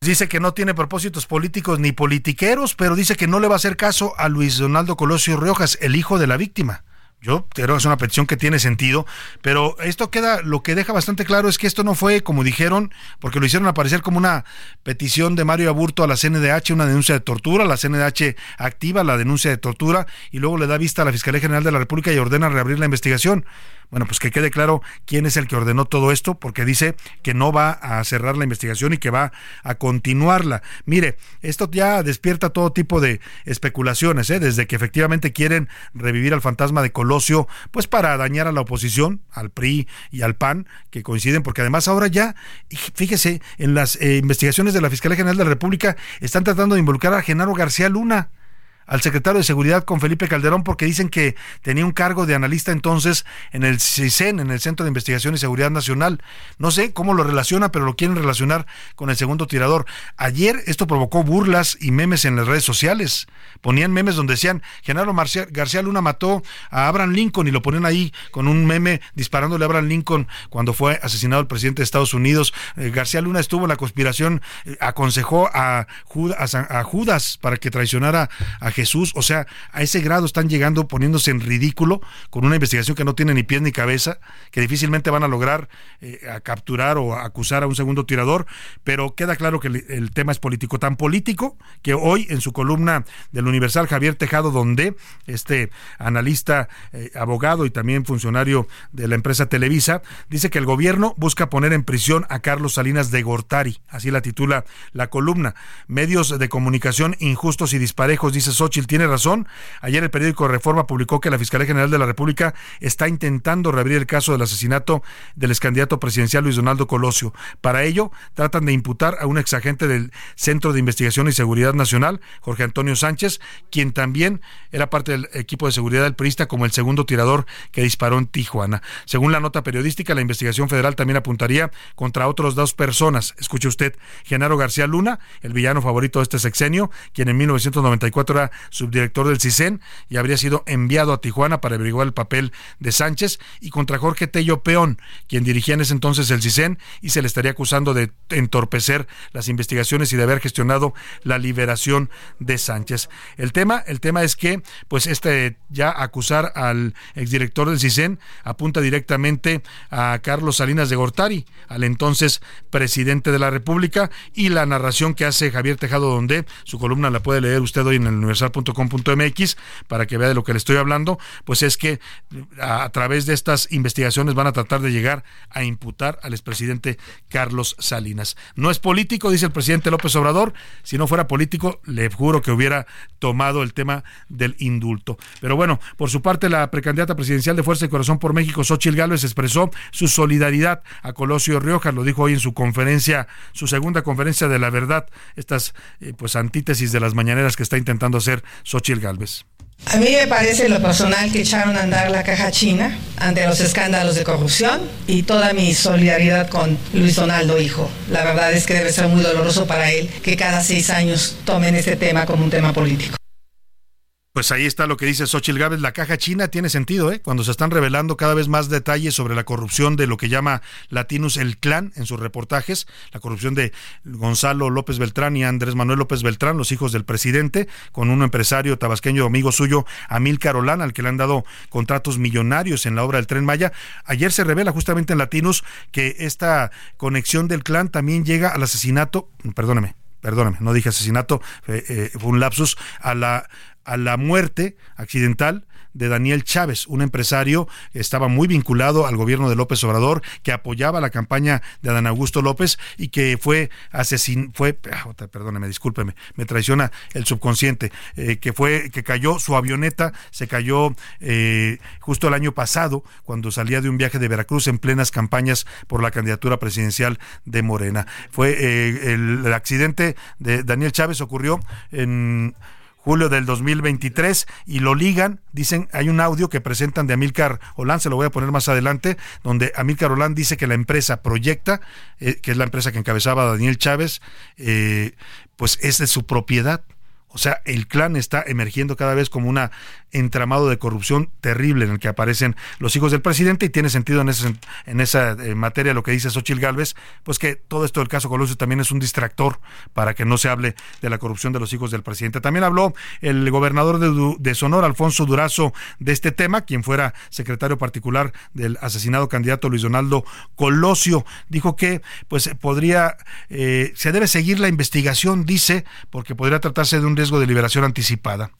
Dice que no tiene propósitos políticos ni politiqueros, pero dice que no le va a hacer caso a Luis Donaldo Colosio Riojas, el hijo de la víctima. Yo creo que es una petición que tiene sentido, pero esto queda, lo que deja bastante claro es que esto no fue, como dijeron, porque lo hicieron aparecer como una petición de Mario Aburto a la CNDH, una denuncia de tortura, la CNDH activa la denuncia de tortura y luego le da vista a la Fiscalía General de la República y ordena reabrir la investigación. Bueno, pues que quede claro quién es el que ordenó todo esto, porque dice que no va a cerrar la investigación y que va a continuarla. Mire, esto ya despierta todo tipo de especulaciones, ¿eh? desde que efectivamente quieren revivir al fantasma de Colosio, pues para dañar a la oposición, al PRI y al PAN, que coinciden, porque además ahora ya, fíjese, en las eh, investigaciones de la Fiscalía General de la República están tratando de involucrar a Genaro García Luna al secretario de Seguridad con Felipe Calderón porque dicen que tenía un cargo de analista entonces en el CISEN, en el Centro de Investigación y Seguridad Nacional. No sé cómo lo relaciona, pero lo quieren relacionar con el segundo tirador. Ayer esto provocó burlas y memes en las redes sociales. Ponían memes donde decían, Genaro García Luna mató a Abraham Lincoln y lo ponían ahí con un meme disparándole a Abraham Lincoln cuando fue asesinado el presidente de Estados Unidos. Eh, García Luna estuvo en la conspiración, eh, aconsejó a Judas, a Judas para que traicionara a Jesús, o sea, a ese grado están llegando poniéndose en ridículo con una investigación que no tiene ni pies ni cabeza, que difícilmente van a lograr eh, capturar o acusar a un segundo tirador, pero queda claro que el, tema es político, tan político que hoy en su columna del Universal Javier Tejado, donde este analista, eh, abogado y también funcionario de la empresa Televisa, dice que el gobierno busca poner en prisión a Carlos Salinas de Gortari, así la titula la columna. Medios de comunicación injustos y disparejos, dice tiene razón. Ayer el periódico Reforma publicó que la Fiscalía General de la República está intentando reabrir el caso del asesinato del ex candidato presidencial Luis Donaldo Colosio. Para ello, tratan de imputar a un exagente del Centro de Investigación y Seguridad Nacional, Jorge Antonio Sánchez, quien también era parte del equipo de seguridad del PRISTA como el segundo tirador que disparó en Tijuana. Según la nota periodística, la investigación federal también apuntaría contra otras dos personas. Escuche usted, Genaro García Luna, el villano favorito de este sexenio, quien en 1994 era subdirector del CISEN y habría sido enviado a Tijuana para averiguar el papel de Sánchez, y contra Jorge Tello Peón, quien dirigía en ese entonces el CISEN y se le estaría acusando de entorpecer las investigaciones y de haber gestionado la liberación de Sánchez. El tema, el tema es que, pues, este ya acusar al exdirector del CISEN apunta directamente a Carlos Salinas de Gortari, al entonces presidente de la República, y la narración que hace Javier Tejado Donde, su columna la puede leer usted hoy en el Universal .com.mx para que vea de lo que le estoy hablando, pues es que a, través de estas investigaciones van a tratar de llegar a imputar al expresidente Carlos Salinas. No es político, dice el presidente López Obrador, si no fuera político, le juro que hubiera tomado el tema del indulto. Pero bueno, por su parte, la precandidata presidencial de Fuerza y Corazón por México, Xochil Gálvez, expresó su solidaridad a Colosio Riojas, lo dijo hoy en su conferencia, su segunda conferencia de la verdad, estas eh, pues antítesis de las mañaneras que está intentando hacer Galvez. A mí me parece lo personal que echaron a andar la caja china ante los escándalos de corrupción y toda mi solidaridad con Luis Donaldo, hijo. La verdad es que debe ser muy doloroso para él que cada seis años tomen este tema como un tema político. Pues ahí está lo que dice Xochitl Gávez. La caja china tiene sentido, ¿eh? Cuando se están revelando cada vez más detalles sobre la corrupción de lo que llama Latinus el clan en sus reportajes, la corrupción de Gonzalo López Beltrán y Andrés Manuel López Beltrán, los hijos del presidente, con un empresario tabasqueño amigo suyo, Amil Carolán, al que le han dado contratos millonarios en la obra del Tren Maya. Ayer se revela justamente en Latinus que esta conexión del clan también llega al asesinato, perdóneme, perdóname, no dije asesinato, eh, fue un lapsus, a la a la muerte accidental de Daniel Chávez, un empresario que estaba muy vinculado al gobierno de López Obrador, que apoyaba la campaña de Adán Augusto López y que fue asesinado, fue, ah, perdóneme, discúlpeme, me traiciona el subconsciente, eh, que fue, que cayó su avioneta, se cayó eh, justo el año pasado, cuando salía de un viaje de Veracruz en plenas campañas por la candidatura presidencial de Morena. Fue eh, el accidente de Daniel Chávez ocurrió en julio del 2023 y lo ligan, dicen, hay un audio que presentan de Amílcar Olán, se lo voy a poner más adelante, donde Amílcar Olán dice que la empresa Proyecta, eh, que es la empresa que encabezaba Daniel Chávez, eh, pues es de su propiedad. O sea, el clan está emergiendo cada vez como un entramado de corrupción terrible en el que aparecen los hijos del presidente y tiene sentido en, en esa eh, materia lo que dice Xochil Gálvez, pues que todo esto del caso Colosio también es un distractor para que no se hable de la corrupción de los hijos del presidente. También habló el gobernador de, de Sonora, Alfonso Durazo, de este tema, quien fuera secretario particular del asesinado candidato Luis Donaldo Colosio. Dijo que pues podría, eh, se debe seguir la investigación, dice, porque podría tratarse de un riesgo de liberación anticipada.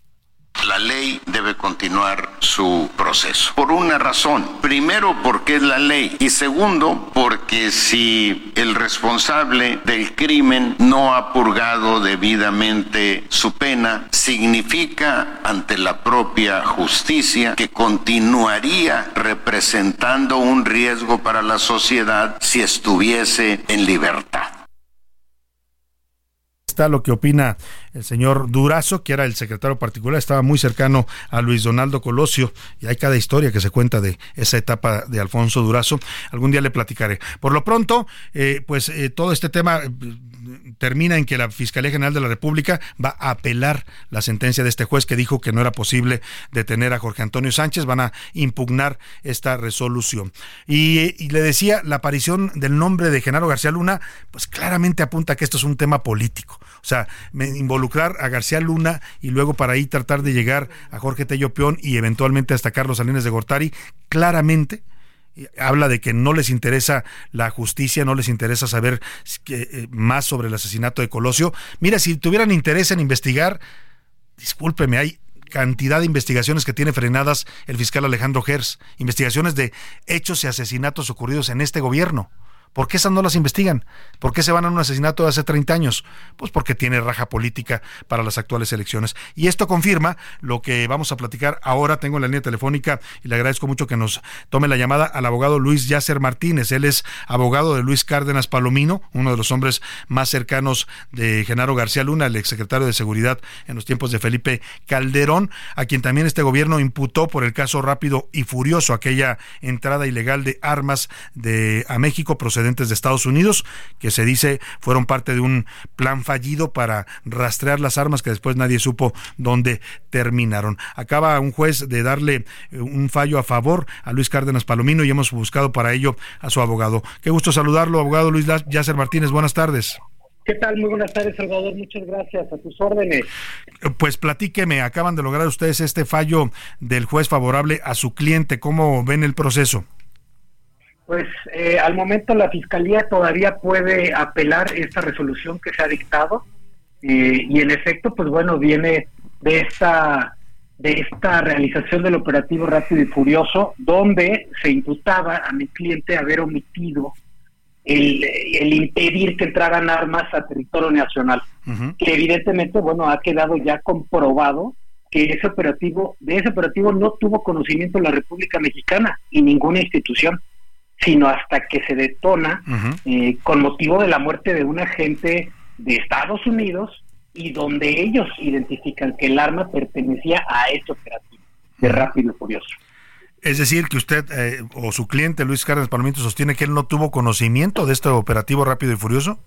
La ley debe continuar su proceso. Por una razón. Primero, porque es la ley. Y segundo, porque si el responsable del crimen no ha purgado debidamente su pena, significa ante la propia justicia que continuaría representando un riesgo para la sociedad si estuviese en libertad lo que opina el señor Durazo, que era el secretario particular, estaba muy cercano a Luis Donaldo Colosio, y hay cada historia que se cuenta de esa etapa de Alfonso Durazo. Algún día le platicaré. Por lo pronto, eh, pues eh, todo este tema termina en que la Fiscalía General de la República va a apelar la sentencia de este juez que dijo que no era posible detener a Jorge Antonio Sánchez. Van a impugnar esta resolución. Y, le decía, la aparición del nombre de Genaro García Luna, pues claramente apunta que esto es un tema político. O sea, involucrar a García Luna y luego para ahí tratar de llegar a Jorge Tello Peón y eventualmente hasta Carlos Salinas de Gortari, claramente habla de que no les interesa la justicia, no les interesa saber eh, más sobre el asesinato de Colosio. Mira, si tuvieran interés en investigar, discúlpeme, hay cantidad de investigaciones que tiene frenadas el fiscal Alejandro Gers, investigaciones de hechos y asesinatos ocurridos en este gobierno. ¿Por qué esas no las investigan? ¿Por qué se van a un asesinato de hace 30 años? Pues porque tiene raja política para las actuales elecciones. Y esto confirma lo que vamos a platicar ahora. Tengo la línea telefónica y le agradezco mucho que nos tome la llamada al abogado Luis Yasser Martínez. Él es abogado de Luis Cárdenas Palomino, uno de los hombres más cercanos de Genaro García Luna, el exsecretario de Seguridad en los tiempos de Felipe Calderón, a quien también este gobierno imputó por el caso rápido y furioso, aquella entrada ilegal de armas de a México procedente de Estados Unidos, que se dice fueron parte de un plan fallido para rastrear las armas que después nadie supo dónde terminaron. Acaba un juez de darle eh, un fallo a favor a Luis Cárdenas Palomino y hemos buscado para ello a su abogado. Qué gusto saludarlo, abogado Luis Yacer Martínez. Buenas tardes. ¿Qué tal? Muy buenas tardes, Salvador. Muchas gracias. A tus órdenes. Pues platíqueme, acaban de lograr ustedes este fallo del juez favorable a su cliente. ¿Cómo ven el proceso? Pues eh, al momento la Fiscalía todavía puede apelar esta resolución que se ha dictado eh, y en efecto, pues bueno, viene de esta de esta realización del operativo rápido y furioso, donde se imputaba a mi cliente haber omitido el, impedir que entraran armas a territorio nacional, que evidentemente, bueno, ha quedado ya comprobado que ese operativo, de ese operativo no tuvo conocimiento la República Mexicana y ninguna institución sino hasta que se detona eh, con motivo de la muerte de un agente de Estados Unidos y donde ellos identifican que el arma pertenecía a este operativo de Rápido y Furioso. Es decir, que usted eh, o su cliente Luis Cárdenas Palomito sostiene que él no tuvo conocimiento de este operativo Rápido y Furioso.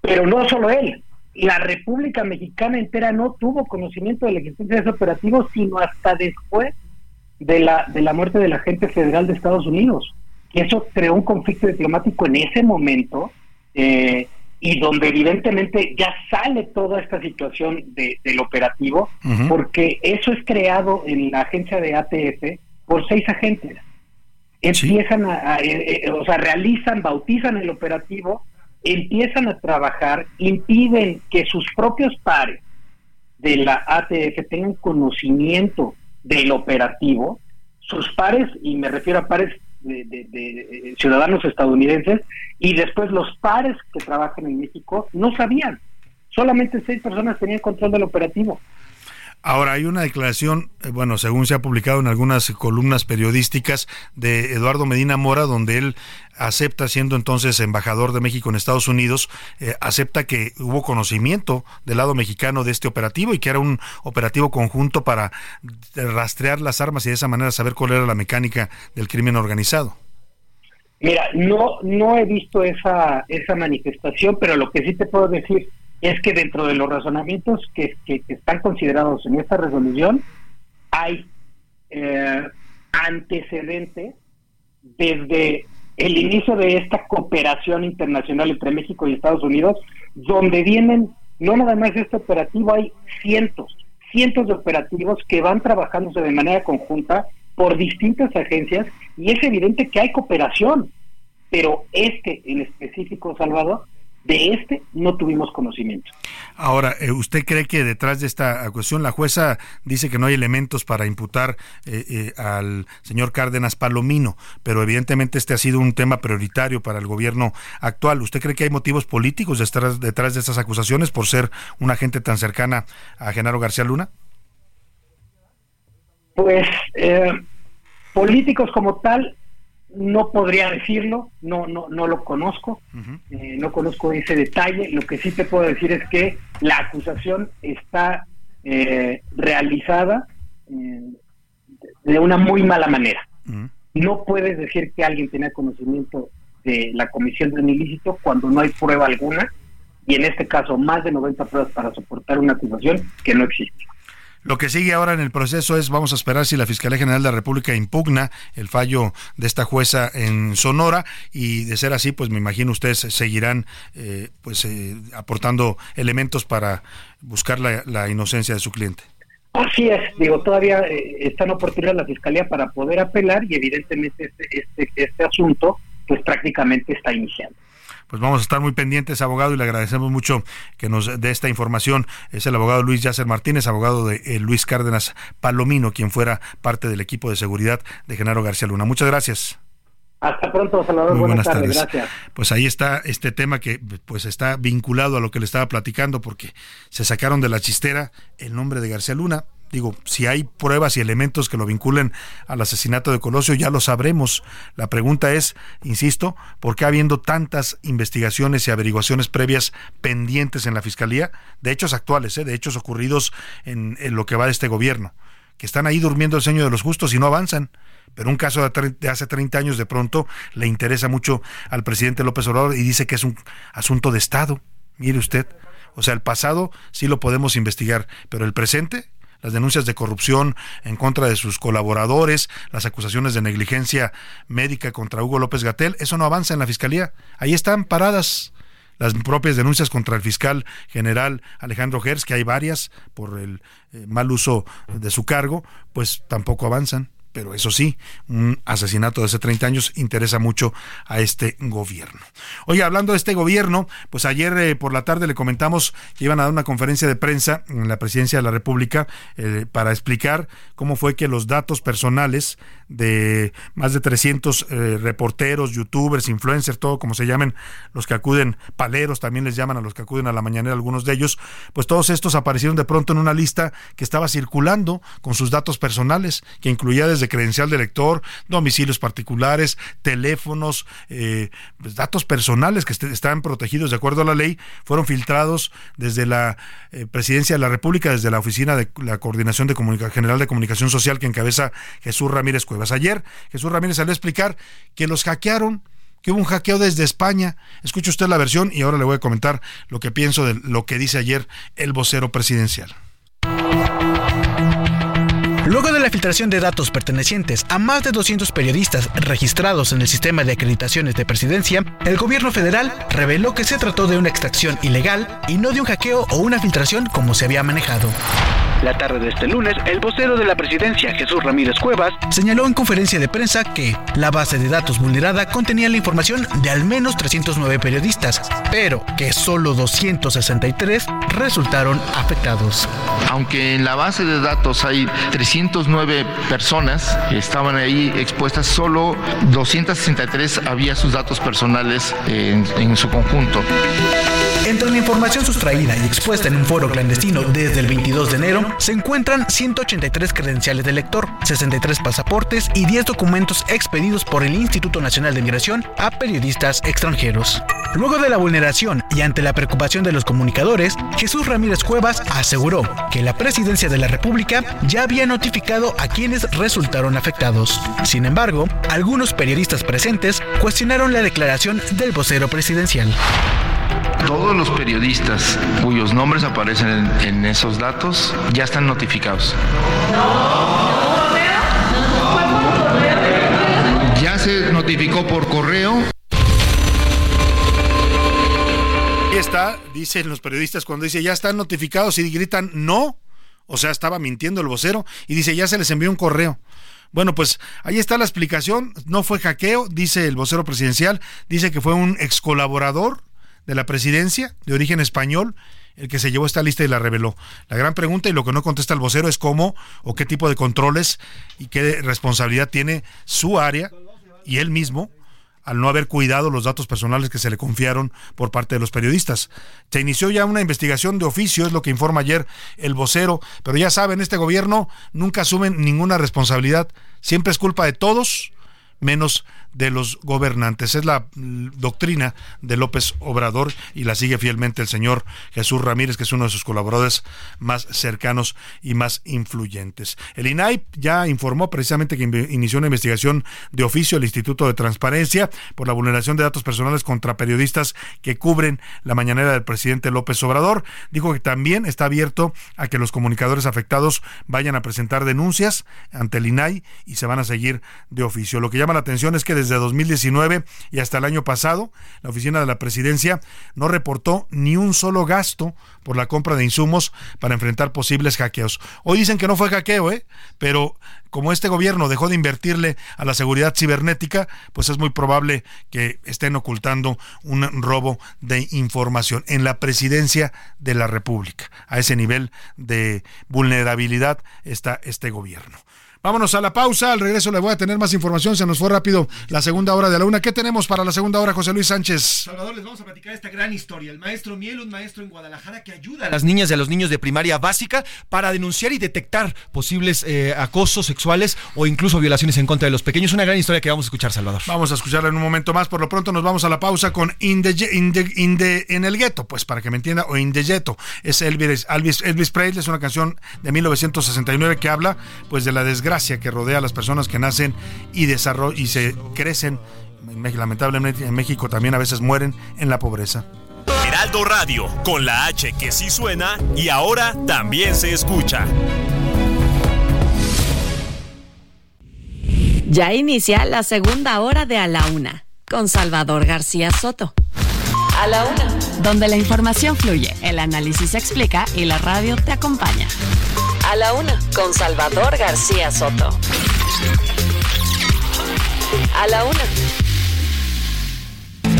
Pero no solo él, la República Mexicana entera no tuvo conocimiento de la existencia de ese operativo, sino hasta después de la, de la muerte del agente federal de Estados Unidos eso creó un conflicto diplomático en ese momento eh, y donde evidentemente ya sale toda esta situación del operativo porque eso es creado en la agencia de ATF por seis agentes. Empiezan a, eh, eh, o sea, realizan, bautizan el operativo, empiezan a trabajar, impiden que sus propios pares de la ATF tengan conocimiento del operativo, sus pares, y me refiero a pares de, de, ciudadanos estadounidenses, y después los pares que trabajan en México no sabían. Solamente seis personas tenían control del operativo. Ahora, hay una declaración, eh, bueno, según se ha publicado en algunas columnas periodísticas de Eduardo Medina Mora, donde él acepta, siendo entonces embajador de México en Estados Unidos, eh, acepta que hubo conocimiento del lado mexicano de este operativo y que era un operativo conjunto para rastrear las armas y de esa manera saber cuál era la mecánica del crimen organizado. Mira, no, no he visto esa, esa manifestación, pero lo que sí te puedo decir es que dentro de los razonamientos que, están considerados en esta resolución hay eh, antecedentes desde el inicio de esta cooperación internacional entre México y Estados Unidos, donde vienen, no nada más este operativo, hay cientos, cientos de operativos que van trabajándose de manera conjunta por distintas agencias y es evidente que hay cooperación, pero este en específico, Salvador, de este no tuvimos conocimiento. Ahora, eh, ¿usted cree que detrás de esta cuestión la jueza dice que no hay elementos para imputar eh, eh, al señor Cárdenas Palomino, pero evidentemente este ha sido un tema prioritario para el gobierno actual? ¿Usted cree que hay motivos políticos detrás, detrás de estas acusaciones por ser una gente tan cercana a Genaro García Luna? Pues políticos como tal no podría decirlo, no, no, no lo conozco, eh, no conozco ese detalle. Lo que sí te puedo decir es que la acusación está eh, realizada eh, de una muy mala manera. No puedes decir que alguien tenía conocimiento de la comisión de un ilícito cuando no hay prueba alguna, y en este caso más de 90 pruebas para soportar una acusación que no existe. Lo que sigue ahora en el proceso es, vamos a esperar si la Fiscalía General de la República impugna el fallo de esta jueza en Sonora y de ser así, pues me imagino ustedes seguirán eh, pues eh, aportando elementos para buscar la, inocencia de su cliente. Así es, digo, todavía eh, está en oportunidad la Fiscalía para poder apelar y evidentemente este, este, este asunto pues prácticamente está iniciando pues vamos a estar muy pendientes, abogado, y le agradecemos mucho que nos dé esta información. Es el abogado Luis Yacer Martínez, abogado de eh, Luis Cárdenas Palomino, quien fuera parte del equipo de seguridad de Genaro García Luna. Muchas gracias. Hasta pronto, Salvador. buenas, tardes. Gracias. Pues ahí está este tema que pues está vinculado a lo que le estaba platicando porque se sacaron de la chistera el nombre de García Luna, Digo, si hay pruebas y elementos que lo vinculen al asesinato de Colosio, ya lo sabremos. La pregunta es, insisto, ¿por qué habiendo tantas investigaciones y averiguaciones previas pendientes en la Fiscalía de hechos actuales, eh, de hechos ocurridos en, lo que va de este gobierno? Que están ahí durmiendo el sueño de los justos y no avanzan. Pero un caso de hace 30 años de pronto le interesa mucho al presidente López Obrador y dice que es un asunto de Estado. Mire usted. O sea, el pasado sí lo podemos investigar, pero el presente las denuncias de corrupción en contra de sus colaboradores, las acusaciones de negligencia médica contra Hugo López Gatel, eso no avanza en la Fiscalía. Ahí están paradas las propias denuncias contra el fiscal general Alejandro Gers, que hay varias por el eh, mal uso de su cargo, pues tampoco avanzan pero eso sí, un asesinato de hace 30 años interesa mucho a este gobierno. Oye, hablando de este gobierno, pues ayer eh, por la tarde le comentamos que iban a dar una conferencia de prensa en la presidencia de la República eh, para explicar cómo fue que los datos personales de más de 300 eh, reporteros, youtubers, influencers, todo como se llamen, los que acuden, paleros también les llaman a los que acuden a la mañanera, algunos de ellos, pues todos estos aparecieron de pronto en una lista que estaba circulando con sus datos personales, que incluía desde credencial de lector, domicilios particulares, teléfonos, eh, pues, datos personales que estaban protegidos de acuerdo a la ley, fueron filtrados desde la eh, Presidencia de la República, desde la Oficina de la Coordinación de General de Comunicación Social que encabeza Jesús Ramírez Ayer Jesús Ramírez salió a explicar que los hackearon que hubo un hackeo desde España. Escuche usted la versión y ahora le voy a comentar lo que pienso de lo que dice ayer el vocero presidencial. Luego de la filtración de datos pertenecientes a más de 200 periodistas registrados en el sistema de acreditaciones de presidencia, el gobierno federal reveló que se trató de una extracción ilegal y no de un hackeo o una filtración como se había manejado. La tarde de este lunes, el vocero de la presidencia, Jesús Ramírez Cuevas, señaló en conferencia de prensa que la base de datos vulnerada contenía la información de al menos 309 periodistas, pero que solo 263 resultaron afectados. Aunque en la base de datos hay 309 personas que estaban ahí expuestas, solo 263 había sus datos personales en, en su conjunto. Entre la información sustraída y expuesta en un foro clandestino desde el 22 de enero, se encuentran 183 credenciales de lector, 63 pasaportes y 10 documentos expedidos por el Instituto Nacional de Migración a periodistas extranjeros. Luego de la vulneración y ante la preocupación de los comunicadores, Jesús Ramírez Cuevas aseguró que la presidencia de la República ya había notificado a quienes resultaron afectados. Sin embargo, algunos periodistas presentes cuestionaron la declaración del vocero presidencial. Todos los periodistas cuyos nombres aparecen en, en esos datos ya están notificados. Ya se notificó por correo. Ahí está, dicen los periodistas cuando dice ya están notificados y gritan no. O sea, estaba mintiendo el vocero y dice ya se les envió un correo. Bueno, pues ahí está la explicación. No fue hackeo, dice el vocero presidencial. Dice que fue un ex colaborador de la presidencia de origen español el que se llevó esta lista y la reveló. La gran pregunta y lo que no contesta el vocero es cómo o qué tipo de controles y qué responsabilidad tiene su área y él mismo al no haber cuidado los datos personales que se le confiaron por parte de los periodistas. Se inició ya una investigación de oficio, es lo que informa ayer el vocero, pero ya saben, este gobierno nunca asume ninguna responsabilidad, siempre es culpa de todos, menos de los gobernantes. Es la mm, doctrina de López Obrador y la sigue fielmente el señor Jesús Ramírez, que es uno de sus colaboradores más cercanos y más influyentes. El INAI ya informó precisamente que inició una investigación de oficio el Instituto de Transparencia por la vulneración de datos personales contra periodistas que cubren la mañanera del presidente López Obrador. Dijo que también está abierto a que los comunicadores afectados vayan a presentar denuncias ante el INAI y se van a seguir de oficio. Lo que llama la atención es que desde desde 2019 y hasta el año pasado, la oficina de la presidencia no reportó ni un solo gasto por la compra de insumos para enfrentar posibles hackeos. Hoy dicen que no fue hackeo, ¿eh? pero como este gobierno dejó de invertirle a la seguridad cibernética, pues es muy probable que estén ocultando un robo de información en la presidencia de la República. A ese nivel de vulnerabilidad está este gobierno. Vámonos a la pausa. Al regreso le voy a tener más información. Se nos fue rápido la segunda hora de la una. ¿Qué tenemos para la segunda hora, José Luis Sánchez? Salvador, les vamos a platicar esta gran historia. El maestro Miel, un maestro en Guadalajara que ayuda a las niñas y a los niños de primaria básica para denunciar y detectar posibles eh, acosos sexuales o incluso violaciones en contra de los pequeños. Una gran historia que vamos a escuchar, Salvador. Vamos a escucharla en un momento más. Por lo pronto nos vamos a la pausa con In en el gueto, pues para que me entienda, o In the Ghetto. Es Elvis, Elvis, Elvis Presley, es una canción de 1969 que habla pues de la desgracia que rodea a las personas que nacen y, y se crecen, lamentablemente en México también a veces mueren en la pobreza. Heraldo Radio, con la H que sí suena y ahora también se escucha. Ya inicia la segunda hora de A la Una, con Salvador García Soto. A la Una, donde la información fluye, el análisis se explica y la radio te acompaña. A la Una, con Salvador García Soto. A la Una.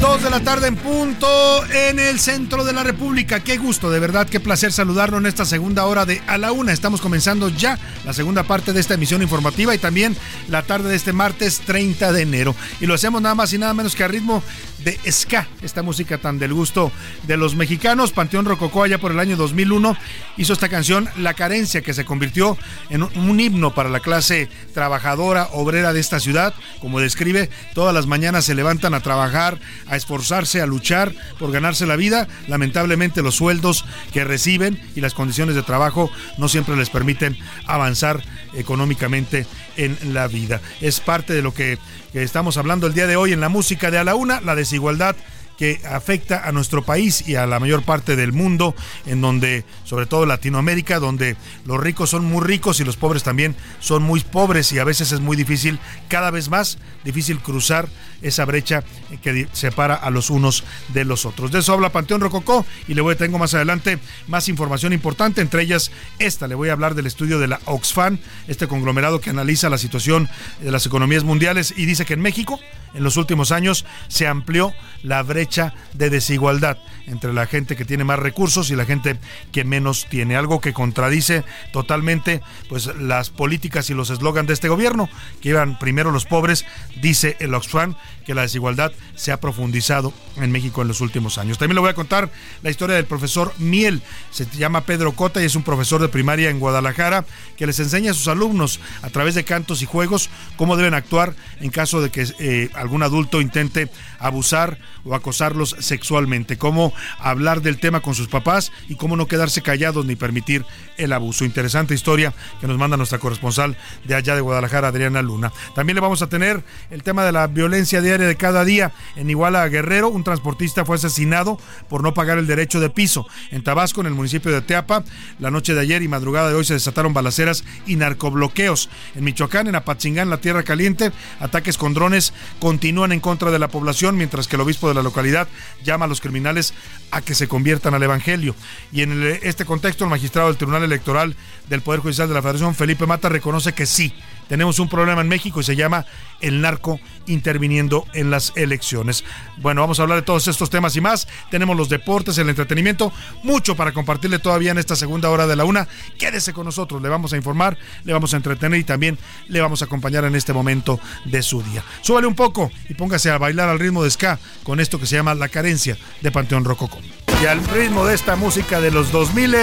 Dos de la tarde en punto en el centro de la República. Qué gusto, de verdad, qué placer saludarlo en esta segunda hora de A la Una. Estamos comenzando ya la segunda parte de esta emisión informativa y también la tarde de este martes 30 de enero. Y lo hacemos nada más y nada menos que a ritmo de ska, esta música tan del gusto de los mexicanos. Panteón Rococó allá por el año 2001 hizo esta canción La Carencia, que se convirtió en un himno para la clase trabajadora, obrera de esta ciudad. Como describe, todas las mañanas se levantan a trabajar, a esforzarse, a luchar por ganarse la vida. Lamentablemente los sueldos que reciben y las condiciones de trabajo no siempre les permiten avanzar económicamente en la vida. Es parte de lo que, estamos hablando el día de hoy en la música de A la Una, la desigualdad que afecta a nuestro país y a la mayor parte del mundo, en donde, sobre todo Latinoamérica, donde los ricos son muy ricos y los pobres también son muy pobres y a veces es muy difícil, cada vez más difícil cruzar esa brecha que separa a los unos de los otros. De eso habla Panteón Rococó y le voy a tengo más adelante más información importante, entre ellas esta, le voy a hablar del estudio de la Oxfam, este conglomerado que analiza la situación de las economías mundiales y dice que en México en los últimos años se amplió la brecha de desigualdad entre la gente que tiene más recursos y la gente que menos tiene, algo que contradice totalmente pues las políticas y los eslogans de este gobierno, que iban primero los pobres, dice el Oxfam que la desigualdad se ha profundizado en México en los últimos años. También le voy a contar la historia del profesor Miel, se llama Pedro Cota y es un profesor de primaria en Guadalajara que les enseña a sus alumnos a través de cantos y juegos cómo deben actuar en caso de que eh, algún adulto intente abusar o acosarlos sexualmente, cómo hablar del tema con sus papás y cómo no quedarse callados ni permitir el abuso. Interesante historia que nos manda nuestra corresponsal de allá de Guadalajara, Adriana Luna. También le vamos a tener el tema de la violencia diaria de cada día. En Iguala Guerrero, un transportista fue asesinado por no pagar el derecho de piso. En Tabasco, en el municipio de Teapa, la noche de ayer y madrugada de hoy se desataron balaceras y narcobloqueos. En Michoacán, en Apatzingán, la Tierra Caliente, ataques con drones continúan en contra de la población, mientras que el obispo de la localidad llama a los criminales a que se conviertan al Evangelio. Y en este contexto, el magistrado del Tribunal Electoral del Poder Judicial de la Federación, Felipe Mata, reconoce que sí, tenemos un problema en México y se llama el narco interviniendo en las elecciones. Bueno, vamos a hablar de todos estos temas y más. Tenemos los deportes, el entretenimiento, mucho para compartirle todavía en esta segunda hora de la una. Quédese con nosotros, le vamos a informar, le vamos a entretener y también le vamos a acompañar en este momento de su día. Súbale un poco y póngase a bailar al ritmo de ska con esto que se llama La Carencia de Panteón Rococó. Y al ritmo de esta música de los 2000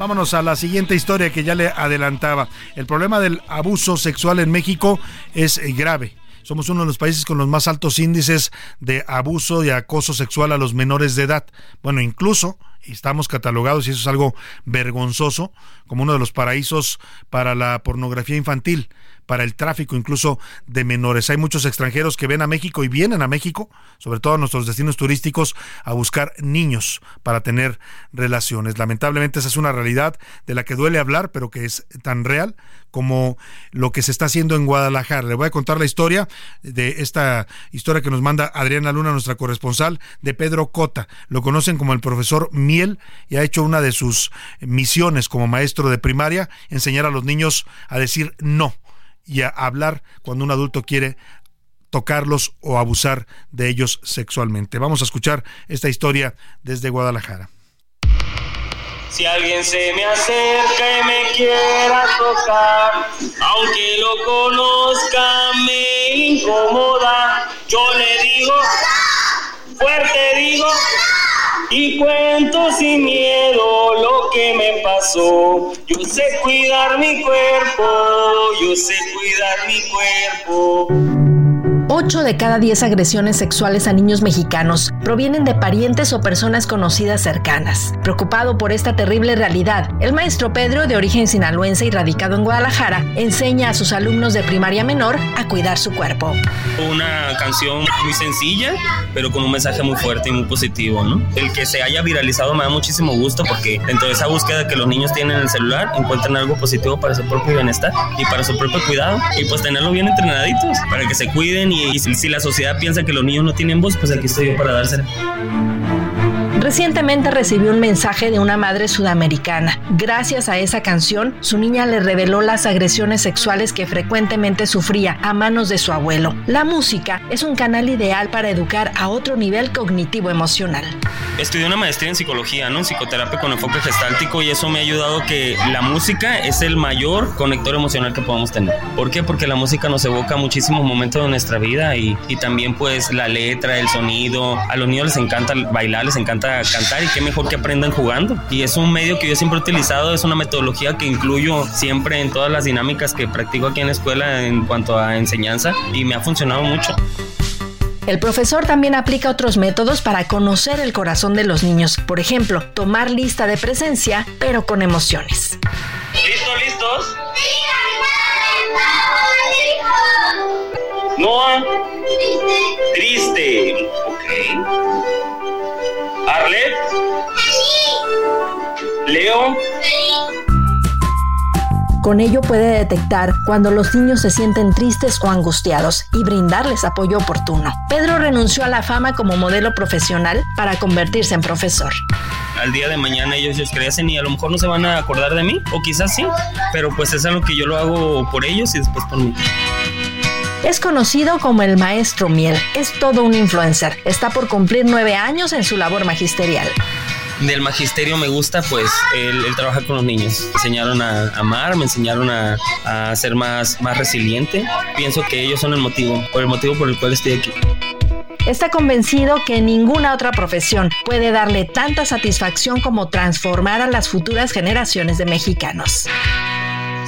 Vámonos a la siguiente historia que ya le adelantaba. El problema del abuso sexual en México es eh, grave. Somos uno de los países con los más altos índices de abuso y acoso sexual a los menores de edad. Bueno, incluso estamos catalogados, y eso es algo vergonzoso, como uno de los paraísos para la pornografía infantil para el tráfico incluso de menores. Hay muchos extranjeros que ven a México y vienen a México, sobre todo a nuestros destinos turísticos, a buscar niños para tener relaciones. Lamentablemente esa es una realidad de la que duele hablar, pero que es tan real como lo que se está haciendo en Guadalajara. Le voy a contar la historia de esta historia que nos manda Adriana Luna, nuestra corresponsal, de Pedro Cota. Lo conocen como el profesor Miel y ha hecho una de sus misiones como maestro de primaria, enseñar a los niños a decir no y a hablar cuando un adulto quiere tocarlos o abusar de ellos sexualmente. Vamos a escuchar esta historia desde Guadalajara. Si alguien se me acerca y me quiera tocar, aunque lo conozca me incomoda, yo le digo, fuerte digo, y cuento sin miedo lo que me pasó. Yo sé cuidar mi cuerpo, yo sé cuidar mi cuerpo. 8 de cada 10 agresiones sexuales a niños mexicanos provienen de parientes o personas conocidas cercanas. Preocupado por esta terrible realidad, el maestro Pedro, de origen sinaloense y radicado en Guadalajara, enseña a sus alumnos de primaria menor a cuidar su cuerpo. Una canción muy sencilla, pero con un mensaje muy fuerte y muy positivo, ¿no? El que se haya viralizado me da muchísimo gusto porque dentro de esa búsqueda que los niños tienen en el celular encuentran algo positivo para su propio bienestar y para su propio cuidado y pues tenerlo bien entrenaditos para que se cuiden y y, si la sociedad piensa que los niños no tienen voz, pues aquí estoy yo para dársela. Recientemente recibió un mensaje de una madre sudamericana. Gracias a esa canción, su niña le reveló las agresiones sexuales que frecuentemente sufría a manos de su abuelo. La música es un canal ideal para educar a otro nivel cognitivo emocional. Estudié una maestría en psicología, ¿no? En psicoterapia con enfoque gestáltico y eso me ha ayudado que la música es el mayor conector emocional que podemos tener. ¿Por qué? Porque la música nos evoca muchísimos momentos de nuestra vida y, y también pues la letra, el sonido. A los niños les encanta bailar, les encanta cantar y qué mejor que aprendan jugando. Y es un medio que yo siempre he utilizado, es una metodología que incluyo siempre en todas las dinámicas que practico aquí en la escuela en cuanto a enseñanza y me ha funcionado mucho. El profesor también aplica otros métodos para conocer el corazón de los niños. Por ejemplo, tomar lista de presencia, pero con emociones. ¿Listos, listos? No. Triste. Ok. Leo. Con ello puede detectar cuando los niños se sienten tristes o angustiados y brindarles apoyo oportuno. Pedro renunció a la fama como modelo profesional para convertirse en profesor. Al día de mañana ellos, ellos crecen y a lo mejor no se van a acordar de mí, o quizás sí, pero pues es algo que yo lo hago por ellos y después por mí. Es conocido como el maestro miel. Es todo un influencer. Está por cumplir nueve años en su labor magisterial del magisterio me gusta pues el, trabajar con los niños. Me enseñaron a amar, me enseñaron a, a, ser más, más resiliente. Pienso que ellos son el motivo, por el motivo por el cual estoy aquí. Está convencido que ninguna otra profesión puede darle tanta satisfacción como transformar a las futuras generaciones de mexicanos.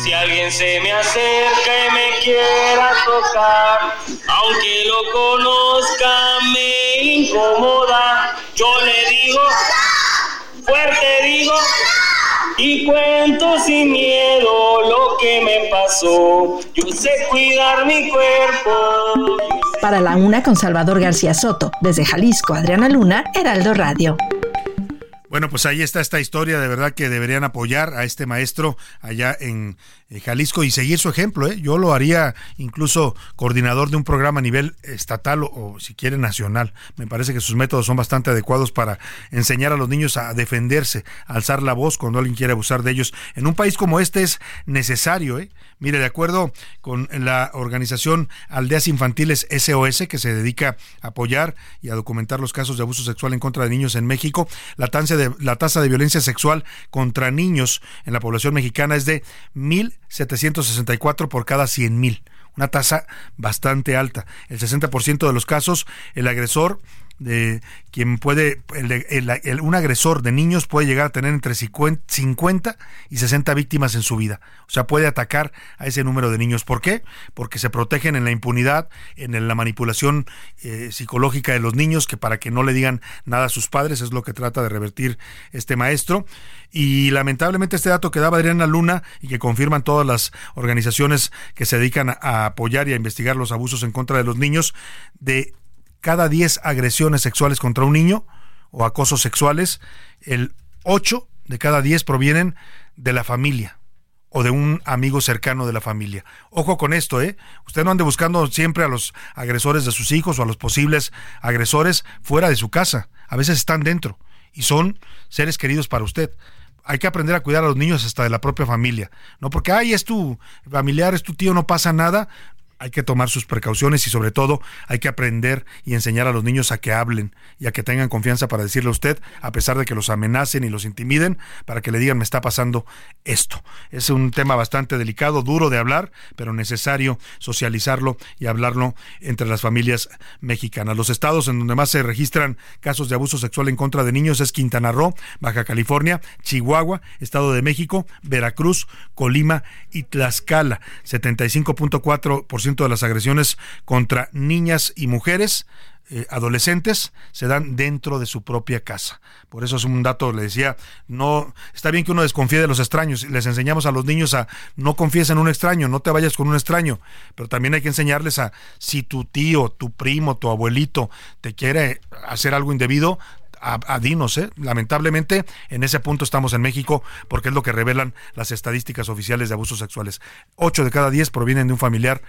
Si alguien se me acerca y me quiera tocar, aunque lo conozca me incomoda, yo le digo fuerte digo y cuento sin miedo lo que me pasó. Yo sé cuidar mi cuerpo. Para la una con Salvador García Soto, desde Jalisco, Adriana Luna, Heraldo Radio. Bueno, pues ahí está esta historia, de verdad que deberían apoyar a este maestro allá en Jalisco y seguir su ejemplo. ¿eh? Yo lo haría incluso coordinador de un programa a nivel estatal o, si quiere nacional. Me parece que sus métodos son bastante adecuados para enseñar a los niños a defenderse, a alzar la voz cuando alguien quiere abusar de ellos. En un país como este es necesario. ¿eh? Mire, de acuerdo con la organización Aldeas Infantiles SOS, que se dedica a apoyar y a documentar los casos de abuso sexual en contra de niños en México, la tasa de, la tasa de violencia sexual contra niños en la población mexicana es de mil 764 por cada 100 mil. Una tasa bastante alta. El 60% de los casos, el agresor de quien puede, un agresor de niños puede llegar a tener entre 50 y 60 víctimas en su vida. O sea, puede atacar a ese número de niños. ¿Por qué? Porque se protegen en la impunidad, en la manipulación eh, psicológica de los niños, que para que no le digan nada a sus padres, es lo que trata de revertir este maestro. Y lamentablemente este dato que daba Adriana Luna y que confirman todas las organizaciones que se dedican a apoyar y a investigar los abusos en contra de los niños, de cada 10 agresiones sexuales contra un niño o acosos sexuales, el 8 de cada 10 provienen de la familia o de un amigo cercano de la familia. Ojo con esto, ¿eh? Usted no ande buscando siempre a los agresores de sus hijos o a los posibles agresores fuera de su casa. A veces están dentro y son seres queridos para usted. Hay que aprender a cuidar a los niños hasta de la propia familia. No porque, ay, es tu familiar, es tu tío, no pasa nada hay que tomar sus precauciones y sobre todo hay que aprender y enseñar a los niños a que hablen y a que tengan confianza para decirle a usted, a pesar de que los amenacen y los intimiden, para que le digan me está pasando esto. Es un tema bastante delicado, duro de hablar, pero necesario socializarlo y hablarlo entre las familias mexicanas. Los estados en donde más se registran casos de abuso sexual en contra de niños es Quintana Roo, Baja California, Chihuahua, Estado de México, Veracruz, Colima y Tlaxcala. 75.4% de las agresiones contra niñas y mujeres eh, adolescentes se dan dentro de su propia casa. Por eso es un dato, le decía, no está bien que uno desconfíe de los extraños. Les enseñamos a los niños a no confíes en un extraño, no te vayas con un extraño, pero también hay que enseñarles a si tu tío, tu primo, tu abuelito te quiere hacer algo indebido, a, dinos. ¿eh? Lamentablemente, en ese punto estamos en México porque es lo que revelan las estadísticas oficiales de abusos sexuales. Ocho de cada diez provienen de un familiar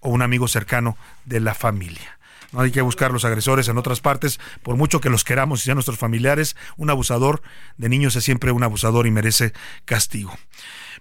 o un amigo cercano de la familia. No hay que buscar los agresores en otras partes, por mucho que los queramos y sean nuestros familiares. Un abusador de niños es siempre un abusador y merece castigo.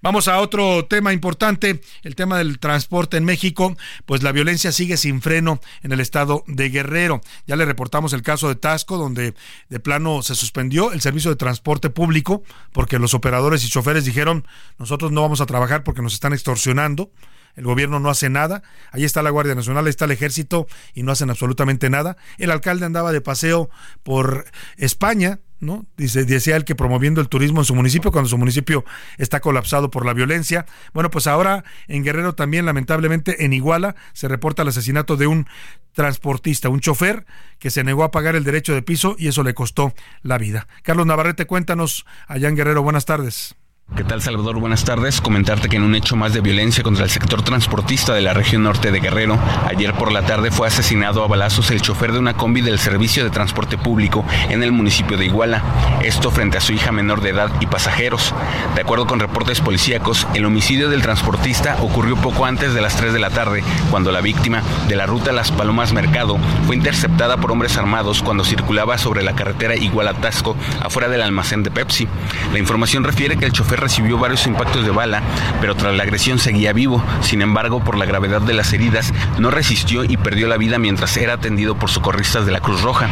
Vamos a otro tema importante, el tema del transporte en México. Pues la violencia sigue sin freno en el estado de Guerrero. Ya le reportamos el caso de Tasco, donde de plano se suspendió el servicio de transporte público porque los operadores y choferes dijeron, nosotros no vamos a trabajar porque nos están extorsionando el gobierno no hace nada, ahí está la Guardia Nacional, ahí está el ejército y no hacen absolutamente nada. El alcalde andaba de paseo por España, ¿no? Dice, decía él que promoviendo el turismo en su municipio cuando su municipio está colapsado por la violencia. Bueno, pues ahora en Guerrero también, lamentablemente, en Iguala se reporta el asesinato de un transportista, un chofer que se negó a pagar el derecho de piso y eso le costó la vida. Carlos Navarrete, cuéntanos allá en Guerrero, buenas tardes. ¿Qué tal Salvador? Buenas tardes. Comentarte que en un hecho más de violencia contra el sector transportista de la región norte de Guerrero, ayer por la tarde fue asesinado a balazos el chofer de una combi del servicio de transporte público en el municipio de Iguala. Esto frente a su hija menor de edad y pasajeros. De acuerdo con reportes policíacos, el homicidio del transportista ocurrió poco antes de las 3 de la tarde, cuando la víctima de la ruta Las Palomas Mercado fue interceptada por hombres armados cuando circulaba sobre la carretera Iguala-Tasco afuera del almacén de Pepsi. La información refiere que el chofer recibió varios impactos de bala, pero tras la agresión seguía vivo. Sin embargo, por la gravedad de las heridas, no resistió y perdió la vida mientras era atendido por socorristas de la Cruz Roja.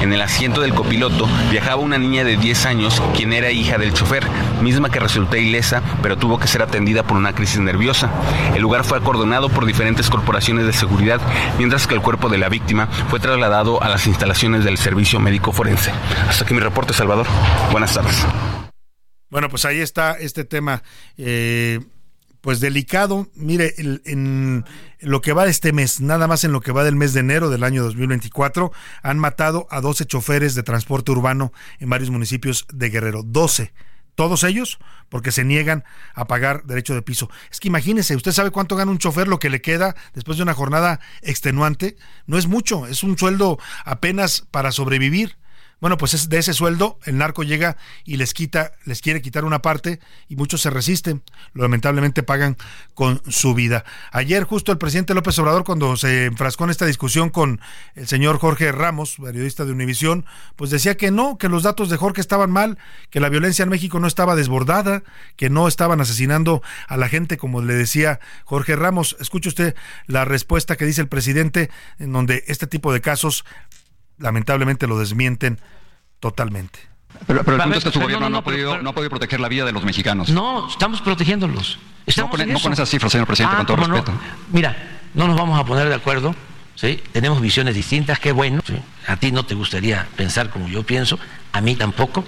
En el asiento del copiloto viajaba una niña de 10 años, quien era hija del chofer, misma que resultó ilesa, pero tuvo que ser atendida por una crisis nerviosa. El lugar fue acordonado por diferentes corporaciones de seguridad, mientras que el cuerpo de la víctima fue trasladado a las instalaciones del Servicio Médico Forense. Hasta aquí mi reporte, Salvador. Buenas tardes. Bueno, pues ahí está este tema. Eh, pues delicado. Mire, en lo que va de este mes, nada más en lo que va del mes de enero del año 2024, han matado a 12 choferes de transporte urbano en varios municipios de Guerrero. 12. Todos ellos porque se niegan a pagar derecho de piso. Es que imagínese, usted sabe cuánto gana un chofer, lo que le queda después de una jornada extenuante. No es mucho, es un sueldo apenas para sobrevivir. Bueno, pues es de ese sueldo el narco llega y les quita, les quiere quitar una parte y muchos se resisten. Lamentablemente pagan con su vida. Ayer justo el presidente López Obrador cuando se enfrascó en esta discusión con el señor Jorge Ramos, periodista de Univisión, pues decía que no, que los datos de Jorge estaban mal, que la violencia en México no estaba desbordada, que no estaban asesinando a la gente como le decía Jorge Ramos. Escuche usted la respuesta que dice el presidente en donde este tipo de casos lamentablemente lo desmienten totalmente. Pero, el punto es que su gobierno no, ha podido, no ha podido proteger la vida de los mexicanos. No, estamos protegiéndolos. no, con, no esas cifras, señor presidente, con todo ah, respeto. Mira, no nos vamos a poner de acuerdo. ¿sí? Tenemos visiones distintas, qué bueno. A ti no te gustaría pensar como yo pienso, a mí tampoco.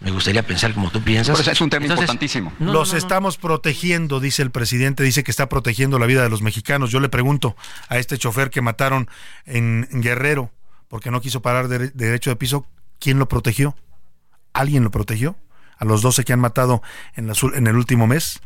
Me gustaría pensar como tú piensas. Pero es un tema importantísimo. los estamos protegiendo, dice el presidente, dice que está protegiendo la vida de los mexicanos. Yo le pregunto a este chofer que mataron en Guerrero, porque no quiso parar de, derecho de piso, ¿quién lo protegió? ¿Alguien lo protegió? ¿A los 12 que han matado en, en el último mes?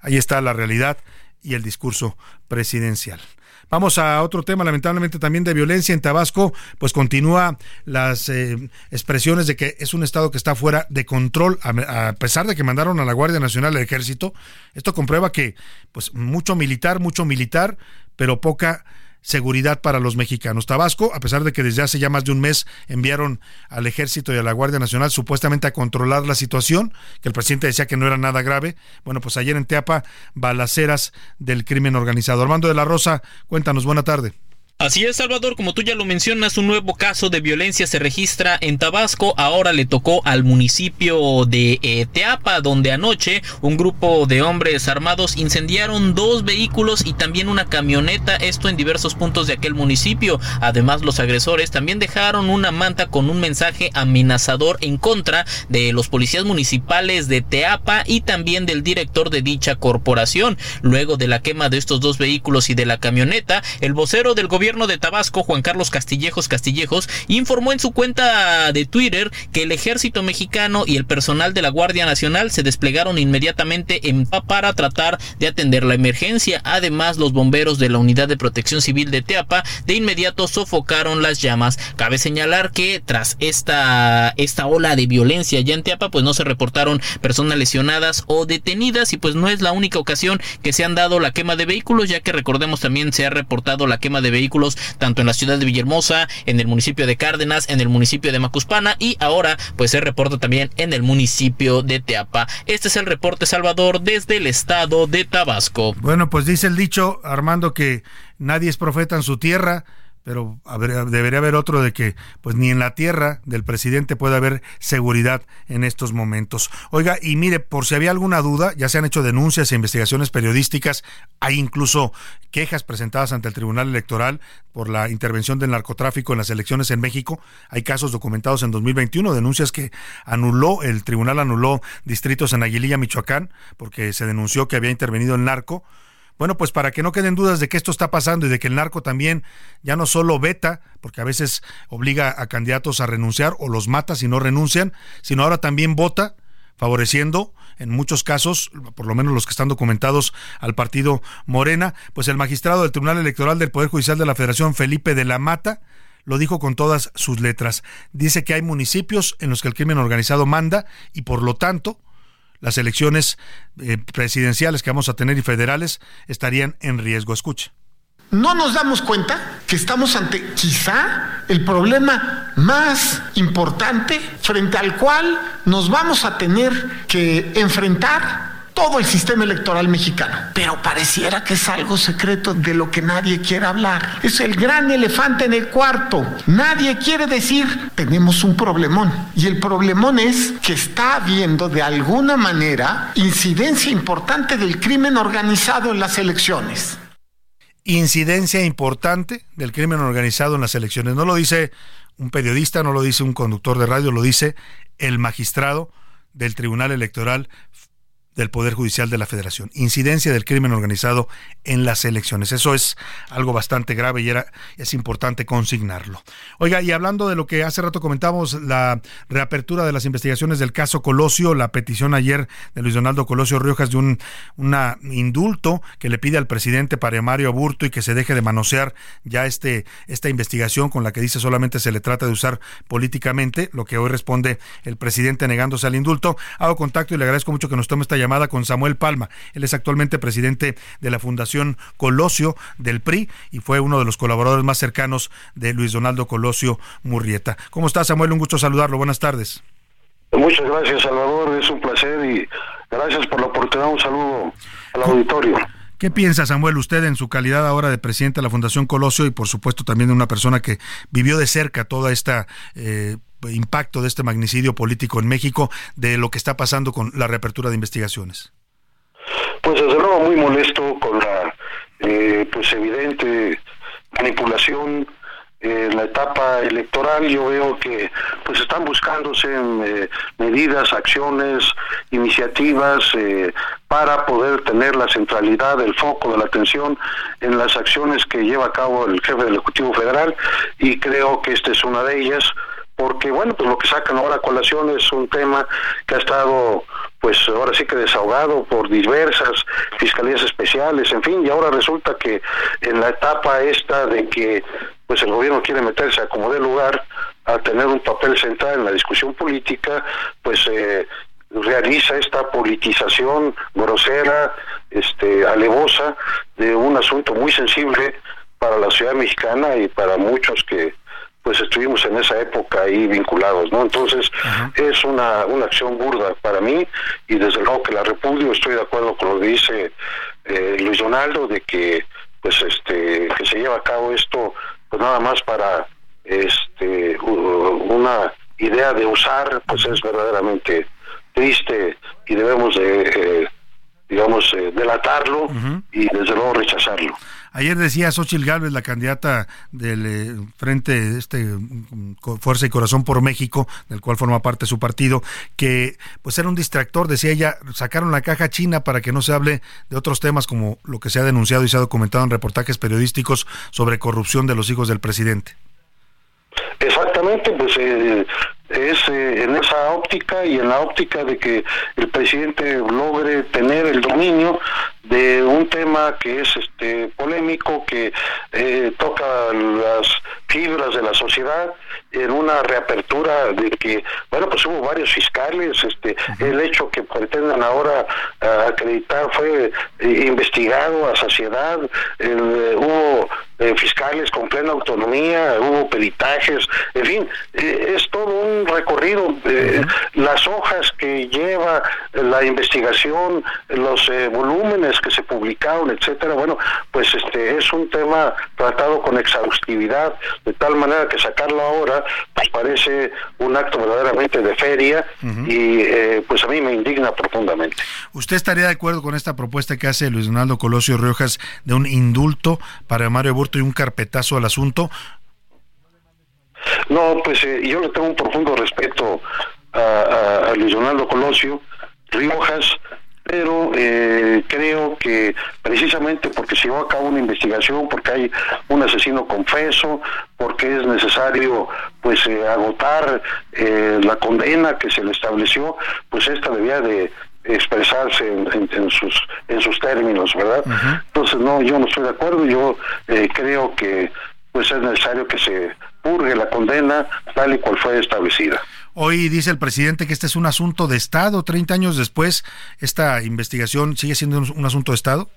Ahí está la realidad y el discurso presidencial. Vamos a otro tema, lamentablemente también de violencia en Tabasco, pues continúa las eh, expresiones de que es un estado que está fuera de control, a, pesar de que mandaron a la Guardia Nacional al Ejército. Esto comprueba que, pues, mucho militar, mucho militar, pero poca seguridad para los mexicanos. Tabasco, a pesar de que desde hace ya más de un mes enviaron al ejército y a la Guardia Nacional supuestamente a controlar la situación, que el presidente decía que no era nada grave, bueno, pues ayer en Teapa, balaceras del crimen organizado. Armando de la Rosa, cuéntanos, buena tarde. Así es, Salvador, como tú ya lo mencionas, un nuevo caso de violencia se registra en Tabasco. Ahora le tocó al municipio de eh, Teapa, donde anoche un grupo de hombres armados incendiaron dos vehículos y también una camioneta, esto en diversos puntos de aquel municipio. Además, los agresores también dejaron una manta con un mensaje amenazador en contra de los policías municipales de Teapa y también del director de dicha corporación. Luego de la quema de estos dos vehículos y de la camioneta, el vocero del gobierno gobierno de Tabasco, Juan Carlos Castillejos Castillejos, informó en su cuenta de Twitter que el ejército mexicano y el personal de la Guardia Nacional se desplegaron inmediatamente en para tratar de atender la emergencia. Además, los bomberos de la Unidad de Protección Civil de Teapa de inmediato sofocaron las llamas. Cabe señalar que tras esta, esta ola de violencia ya en Teapa, pues no se reportaron personas lesionadas o detenidas y pues no es la única ocasión que se han dado la quema de vehículos, ya que recordemos también se ha reportado la quema de vehículos tanto en la ciudad de Villahermosa, en el municipio de Cárdenas, en el municipio de Macuspana y ahora pues se reporta también en el municipio de Teapa. Este es el reporte Salvador desde el estado de Tabasco. Bueno, pues dice el dicho Armando que nadie es profeta en su tierra pero debería haber otro de que pues ni en la tierra del presidente puede haber seguridad en estos momentos. Oiga, y mire, por si había alguna duda, ya se han hecho denuncias e investigaciones periodísticas, hay incluso quejas presentadas ante el Tribunal Electoral por la intervención del narcotráfico en las elecciones en México. Hay casos documentados en 2021, denuncias que anuló, el tribunal anuló distritos en Aguililla, Michoacán, porque se denunció que había intervenido el narco bueno, pues para que no queden dudas de que esto está pasando y de que el narco también ya no solo veta, porque a veces obliga a candidatos a renunciar o los mata si no renuncian, sino ahora también vota, favoreciendo en muchos casos, por lo menos los que están documentados al partido Morena, pues el magistrado del Tribunal Electoral del Poder Judicial de la Federación, Felipe de la Mata, lo dijo con todas sus letras. Dice que hay municipios en los que el crimen organizado manda y por lo tanto las elecciones eh, presidenciales que vamos a tener y federales estarían en riesgo. Escuche. ¿No nos damos cuenta que estamos ante quizá el problema más importante frente al cual nos vamos a tener que enfrentar todo el sistema electoral mexicano. Pero pareciera que es algo secreto de lo que nadie quiere hablar. Es el gran elefante en el cuarto. Nadie quiere decir, tenemos un problemón. Y el problemón es que está habiendo de alguna manera incidencia importante del crimen organizado en las elecciones incidencia importante del crimen organizado en las elecciones. No lo dice un periodista, no lo dice un conductor de radio, lo dice el magistrado del Tribunal Electoral del Poder Judicial de la Federación. Incidencia del crimen organizado en las elecciones. Eso es algo bastante grave y era, es importante consignarlo. Oiga, y hablando de lo que hace rato comentamos, la reapertura de las investigaciones del caso Colosio, la petición ayer de Luis Donaldo Colosio Riojas de un una indulto que le pide al presidente para Mario Aburto y que se deje de manosear ya este, esta investigación con la que dice solamente se le trata de usar políticamente, lo que hoy responde el presidente negándose al indulto. Hago contacto y le agradezco mucho que nos tome esta llamada con Samuel Palma. Él es actualmente presidente de la Fundación Colosio del PRI y fue uno de los colaboradores más cercanos de Luis Donaldo Colosio Murrieta. ¿Cómo está Samuel? Un gusto saludarlo. Buenas tardes. Muchas gracias, Salvador. Es un placer y gracias por la oportunidad. Un saludo al auditorio. ¿Qué piensa Samuel usted en su calidad ahora de presidente de la Fundación Colosio y por supuesto también de una persona que vivió de cerca toda esta eh, impacto de este magnicidio político en México, de lo que está pasando con la reapertura de investigaciones? Pues desde luego muy molesto con la eh, pues evidente manipulación en la etapa electoral yo veo que pues están buscándose eh, medidas, acciones, iniciativas eh, para poder tener la centralidad, el foco de la atención en las acciones que lleva a cabo el jefe del Ejecutivo Federal y creo que esta es una de ellas porque bueno, pues lo que sacan ahora a colación es un tema que ha estado pues ahora sí que desahogado por diversas fiscalías especiales, en fin, y ahora resulta que en la etapa esta de que pues el gobierno quiere meterse a como de lugar a tener un papel central en la discusión política, pues eh, realiza esta politización grosera, este, alevosa de un asunto muy sensible para la ciudad mexicana y para muchos que pues estuvimos en esa época ahí vinculados, ¿no? Entonces es una, una acción burda para mí y desde luego que la repudio, estoy de acuerdo con lo que dice eh, Luis Donaldo de que pues este que se lleva a cabo esto pues nada más para este una idea de usar pues es verdaderamente triste y debemos de eh, digamos eh, delatarlo y desde luego rechazarlo. Ayer decía Xochitl Gálvez, la candidata del eh, Frente este mm, Fuerza y Corazón por México, del cual forma parte su partido, que pues era un distractor, decía ella, sacaron la caja china para que no se hable de otros temas como lo que se ha denunciado y se ha documentado en reportajes periodísticos sobre corrupción de los hijos del presidente. Exactamente, pues eh, es eh, en esa óptica y en la óptica de que el presidente logre tener el dominio de un tema que es este polémico, que eh, toca las fibras de la sociedad en una reapertura de que, bueno, pues hubo varios fiscales, este, el hecho que pretendan ahora uh, acreditar fue eh, investigado a saciedad, el, eh, hubo eh, fiscales con plena autonomía, hubo peritajes, en fin, eh, es todo un recorrido, las hojas que lleva la investigación, los volúmenes que se publicaron, etcétera, bueno, pues este es un tema tratado con exhaustividad, de tal manera que sacarlo ahora pues parece un acto verdaderamente de feria y eh, pues a mí me indigna profundamente. ¿Usted estaría de acuerdo con esta propuesta que hace Luis Donaldo Colosio Riojas de un indulto para Mario Burto y un carpetazo al asunto? No, pues eh, yo le tengo un profundo respeto a, a Donaldo Colosio Riojas pero eh, creo que precisamente porque se llevó a cabo una investigación, porque hay un asesino confeso, porque es necesario pues eh, agotar eh, la condena que se le estableció, pues esta debía de expresarse en, sus en sus términos, ¿verdad? Entonces no, yo no estoy de acuerdo, yo eh, creo que pues es necesario que se purgue la condena tal y cual fue establecida. Hoy dice el presidente que este es un asunto de Estado. 30 años después, ¿esta investigación sigue siendo un asunto de Estado?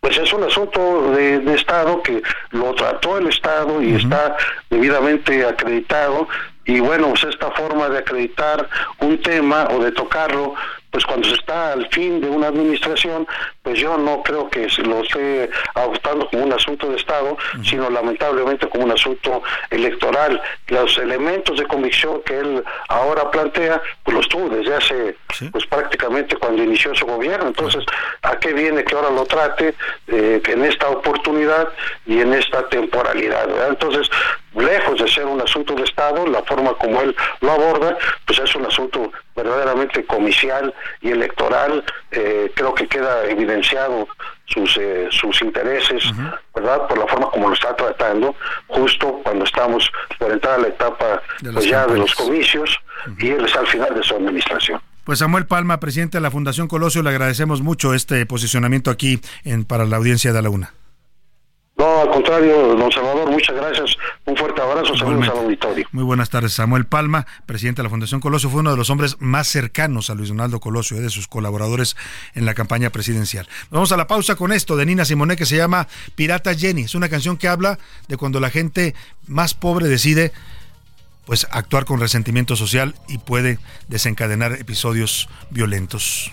Pues es un asunto de, Estado que lo trató el Estado y está debidamente acreditado. Y bueno, pues esta forma de acreditar un tema o de tocarlo pues cuando se está al fin de una administración, pues yo no creo que lo esté adoptando como un asunto de Estado, sino lamentablemente como un asunto electoral. Los elementos de convicción que él ahora plantea, pues los tuvo desde hace, pues prácticamente cuando inició su gobierno. Entonces, ¿a qué viene que ahora lo trate eh, en esta oportunidad y en esta temporalidad? Entonces, lejos de ser un asunto de Estado, la forma como él lo aborda, pues es un asunto verdaderamente comicial y electoral. Eh, creo que queda sus, eh, sus intereses, ¿verdad? Por la forma como lo está tratando, justo cuando estamos por entrar a la etapa pues ya de los comicios y él está al final de su administración. Pues Samuel Palma, presidente de la Fundación Colosio, le agradecemos mucho este posicionamiento aquí en, para la audiencia de la UNA. No, al contrario, don Salvador, muchas gracias. Un fuerte abrazo, saludos al auditorio. Muy buenas tardes. Samuel Palma, presidente de la Fundación Colosio, fue uno de los hombres más cercanos a Luis Donaldo Colosio, eh, de sus colaboradores en la campaña presidencial. vamos a la pausa con esto de Nina Simone que se llama Pirata Jenny. Es una canción que habla de cuando la gente más pobre decide pues actuar con resentimiento social y puede desencadenar episodios violentos.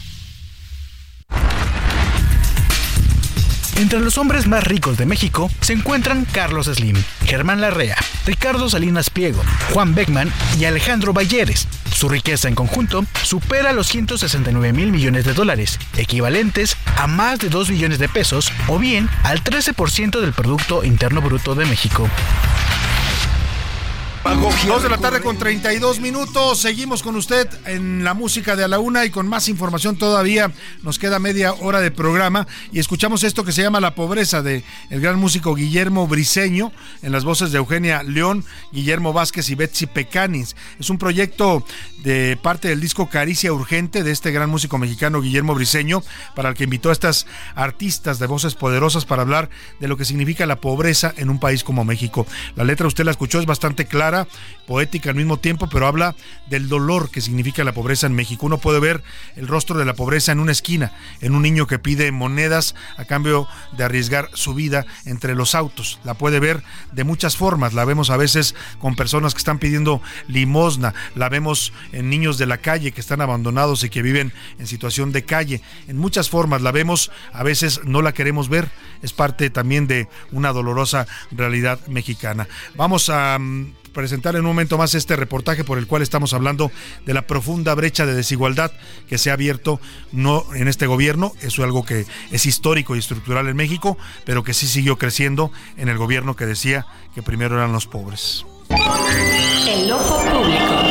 Entre los hombres más ricos de México se encuentran Carlos Slim, Germán Larrea, Ricardo Salinas Pliego, Juan Beckman y Alejandro Balleres. Su riqueza en conjunto supera los 169 mil millones de dólares, equivalentes a más de 2 billones de pesos o bien al 13% del Producto Interno Bruto de México. Dos de la tarde con 32 minutos. Seguimos con usted en la música de a la una y con más información todavía. Nos queda media hora de programa y escuchamos esto que se llama La pobreza de el gran músico Guillermo Briseño en las voces de Eugenia León, Guillermo Vázquez y Betsy Pecanis. Es un proyecto de parte del disco Caricia Urgente de este gran músico mexicano Guillermo Briseño, para el que invitó a estas artistas de voces poderosas para hablar de lo que significa la pobreza en un país como México. La letra usted la escuchó, es bastante clara poética al mismo tiempo, pero habla del dolor que significa la pobreza en México. Uno puede ver el rostro de la pobreza en una esquina, en un niño que pide monedas a cambio de arriesgar su vida entre los autos. La puede ver de muchas formas. La vemos a veces con personas que están pidiendo limosna, la vemos en niños de la calle que están abandonados y que viven en situación de calle. En muchas formas la vemos, a veces no la queremos ver. Es parte también de una dolorosa realidad mexicana. Vamos a mm, presentar en un momento más este reportaje por el cual estamos hablando de la profunda brecha de desigualdad que se ha abierto no en este gobierno, eso es algo que es histórico y estructural en México, pero que sí siguió creciendo en el gobierno que decía que primero eran los pobres. El ojo público.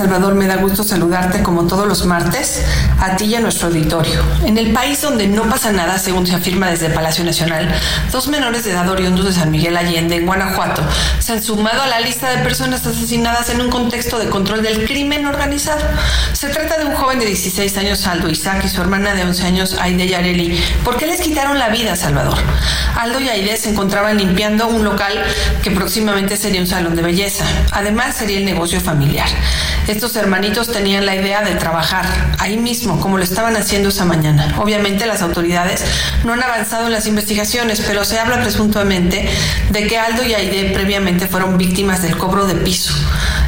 Salvador, me da gusto saludarte como todos los martes, a ti y a nuestro auditorio. En el país donde no pasa nada, según se afirma desde Palacio Nacional, dos menores de edad oriundos de San Miguel Allende, en Guanajuato, se han sumado a la lista de personas asesinadas en un contexto de control del crimen organizado. Se trata de un joven de 16 años, Aldo Isaac, y su hermana de 11 años, Aide Yareli. ¿Por qué les quitaron la vida, Salvador? Aldo y Aide se encontraban limpiando un local que próximamente sería un salón de belleza. Además, sería el negocio familiar. Estos hermanitos tenían la idea de trabajar ahí mismo, como lo estaban haciendo esa mañana. Obviamente las autoridades no han avanzado en las investigaciones, pero se habla presuntamente de que Aldo y Aide previamente fueron víctimas del cobro de piso.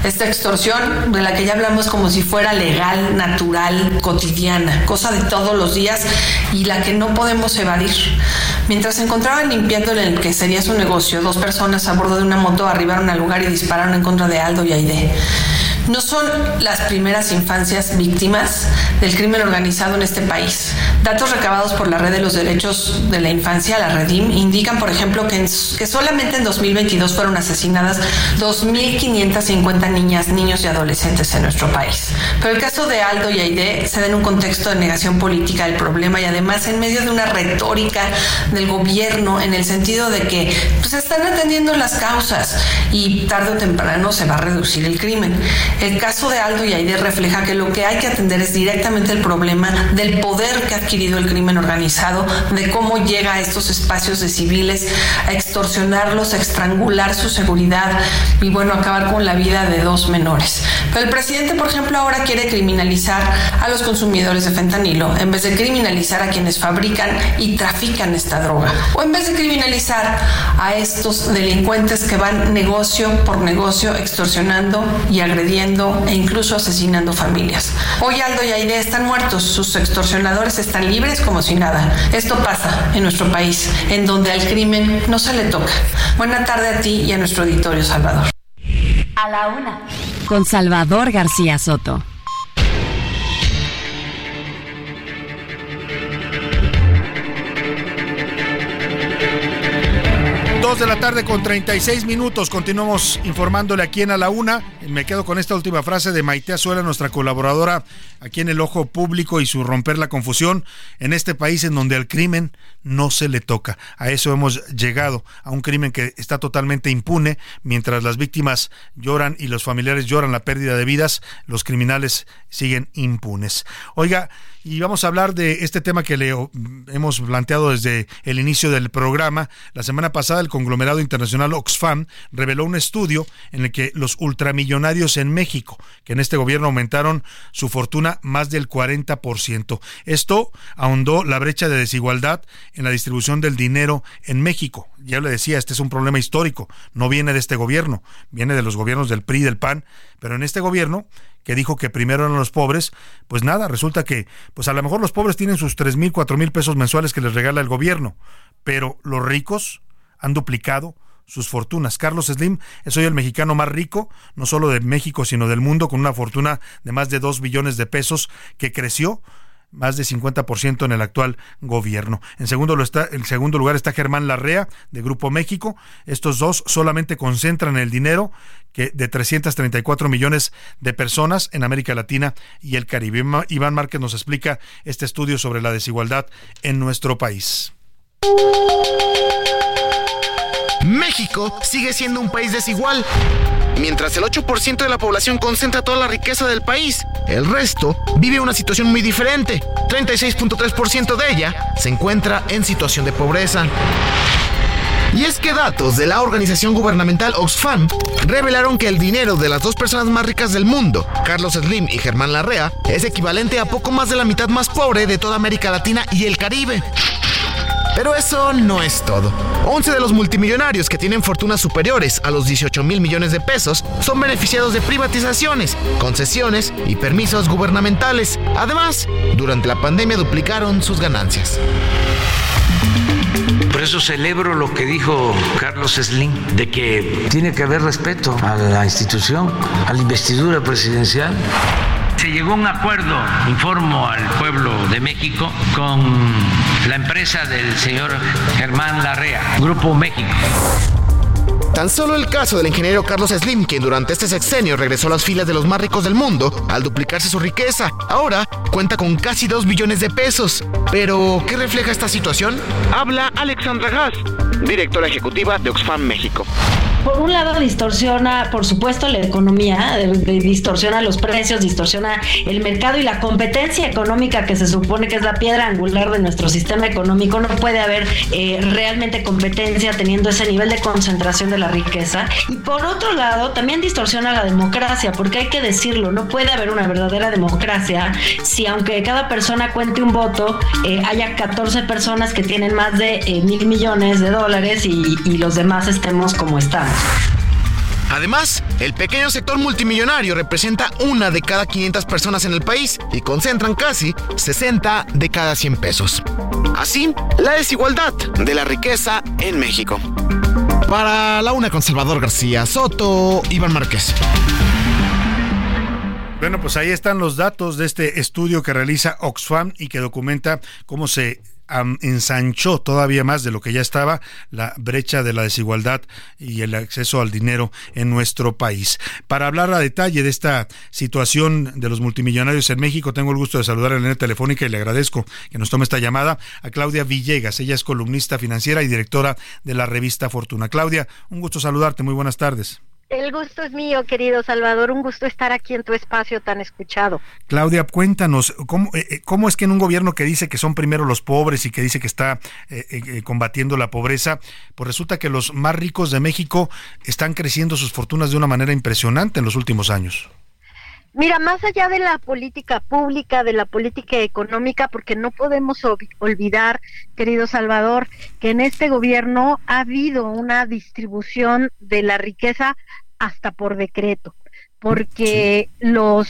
Esta extorsión de la que ya hablamos como si fuera legal, natural, cotidiana, cosa de todos los días y la que no podemos evadir. Mientras se encontraban limpiando en el que sería su negocio, dos personas a bordo de una moto arribaron al lugar y dispararon en contra de Aldo y Aide. No son las primeras infancias víctimas del crimen organizado en este país. Datos recabados por la Red de los Derechos de la Infancia, la Redim, indican, por ejemplo, que, que solamente en 2022 fueron asesinadas 2.550 niñas, niños y adolescentes en nuestro país. Pero el caso de Aldo y Aide se da en un contexto de negación política del problema y además en medio de una retórica del gobierno en el sentido de que pues, están atendiendo las causas y tarde o temprano se va a reducir el crimen. El caso de Aldo y Aide refleja que lo que hay que atender es directamente el problema del poder que ha adquirido el crimen organizado, de cómo llega a estos espacios de civiles a extorsionarlos, a estrangular su seguridad y bueno, acabar con la vida de dos menores. Pero el presidente, por ejemplo, ahora quiere criminalizar a los consumidores de fentanilo en vez de criminalizar a quienes fabrican y trafican esta droga. O en vez de criminalizar a estos delincuentes que van negocio por negocio extorsionando y agrediendo e incluso asesinando familias. Hoy Aldo y Aide están muertos, sus extorsionadores están libres como si nada. Esto pasa en nuestro país, en donde al crimen no se le toca. Buena tarde a ti y a nuestro auditorio, Salvador. A la una. Con Salvador García Soto. De la tarde con 36 minutos. Continuamos informándole aquí en A la Una. Me quedo con esta última frase de Maite Azuela, nuestra colaboradora aquí en el Ojo Público y su romper la confusión en este país en donde al crimen no se le toca. A eso hemos llegado, a un crimen que está totalmente impune. Mientras las víctimas lloran y los familiares lloran la pérdida de vidas, los criminales siguen impunes. Oiga, y vamos a hablar de este tema que le hemos planteado desde el inicio del programa. La semana pasada el conglomerado internacional Oxfam reveló un estudio en el que los ultramillonarios en México, que en este gobierno aumentaron su fortuna más del 40%. Esto ahondó la brecha de desigualdad en la distribución del dinero en México. Ya le decía, este es un problema histórico, no viene de este gobierno, viene de los gobiernos del PRI y del PAN, pero en este gobierno que dijo que primero eran los pobres, pues nada, resulta que, pues a lo mejor los pobres tienen sus tres mil, cuatro mil pesos mensuales que les regala el gobierno, pero los ricos han duplicado sus fortunas. Carlos Slim es hoy el mexicano más rico, no solo de México, sino del mundo, con una fortuna de más de dos billones de pesos que creció más de 50% en el actual gobierno. En segundo, está, en segundo lugar está Germán Larrea, de Grupo México. Estos dos solamente concentran el dinero que de 334 millones de personas en América Latina y el Caribe. Iván Márquez nos explica este estudio sobre la desigualdad en nuestro país. México sigue siendo un país desigual. Mientras el 8% de la población concentra toda la riqueza del país, el resto vive una situación muy diferente. 36.3% de ella se encuentra en situación de pobreza. Y es que datos de la organización gubernamental Oxfam revelaron que el dinero de las dos personas más ricas del mundo, Carlos Slim y Germán Larrea, es equivalente a poco más de la mitad más pobre de toda América Latina y el Caribe. Pero eso no es todo. 11 de los multimillonarios que tienen fortunas superiores a los 18 mil millones de pesos son beneficiados de privatizaciones, concesiones y permisos gubernamentales. Además, durante la pandemia duplicaron sus ganancias. Por eso celebro lo que dijo Carlos Slim, de que tiene que haber respeto a la institución, a la investidura presidencial se llegó a un acuerdo, informo al pueblo de México, con la empresa del señor Germán Larrea, Grupo México. Tan solo el caso del ingeniero Carlos Slim, quien durante este sexenio regresó a las filas de los más ricos del mundo al duplicarse su riqueza. Ahora cuenta con casi 2 billones de pesos. Pero, ¿qué refleja esta situación? Habla Alexandra Haas, directora ejecutiva de Oxfam México. Por un lado distorsiona, por supuesto, la economía, distorsiona los precios, distorsiona el mercado y la competencia económica que se supone que es la piedra angular de nuestro sistema económico. No puede haber eh, realmente competencia teniendo ese nivel de concentración de la riqueza. Y por otro lado, también distorsiona la democracia, porque hay que decirlo, no puede haber una verdadera democracia si aunque cada persona cuente un voto, eh, haya 14 personas que tienen más de eh, mil millones de dólares y, los demás estemos como estamos. Además, el pequeño sector multimillonario representa una de cada 500 personas en el país y concentran casi 60 de cada 100 pesos. Así, la desigualdad de la riqueza en México. Para la una con Salvador García Soto, Iván Márquez. Bueno, pues ahí están los datos de este estudio que realiza Oxfam y que documenta cómo se ensanchó todavía más de lo que ya estaba la brecha de la desigualdad y el acceso al dinero en nuestro país. Para hablar a detalle de esta situación de los multimillonarios en México, tengo el gusto de saludar en la línea telefónica y le agradezco que nos tome esta llamada a Claudia Villegas. Ella es columnista financiera y directora de la revista Fortuna. Claudia, un gusto saludarte. Muy buenas tardes. El gusto es mío, querido Salvador. Un gusto estar aquí en tu espacio tan escuchado. Claudia, cuéntanos, ¿cómo, eh, eh, cómo es que en un gobierno que dice que son primero los pobres y que dice que está eh, combatiendo la pobreza, pues resulta que los más ricos de México están creciendo sus fortunas de una manera impresionante en los últimos años? Mira, más allá de la política pública, de la política económica, porque no podemos olvidar, querido Salvador, que en este gobierno ha habido una distribución de la riqueza hasta por decreto, porque los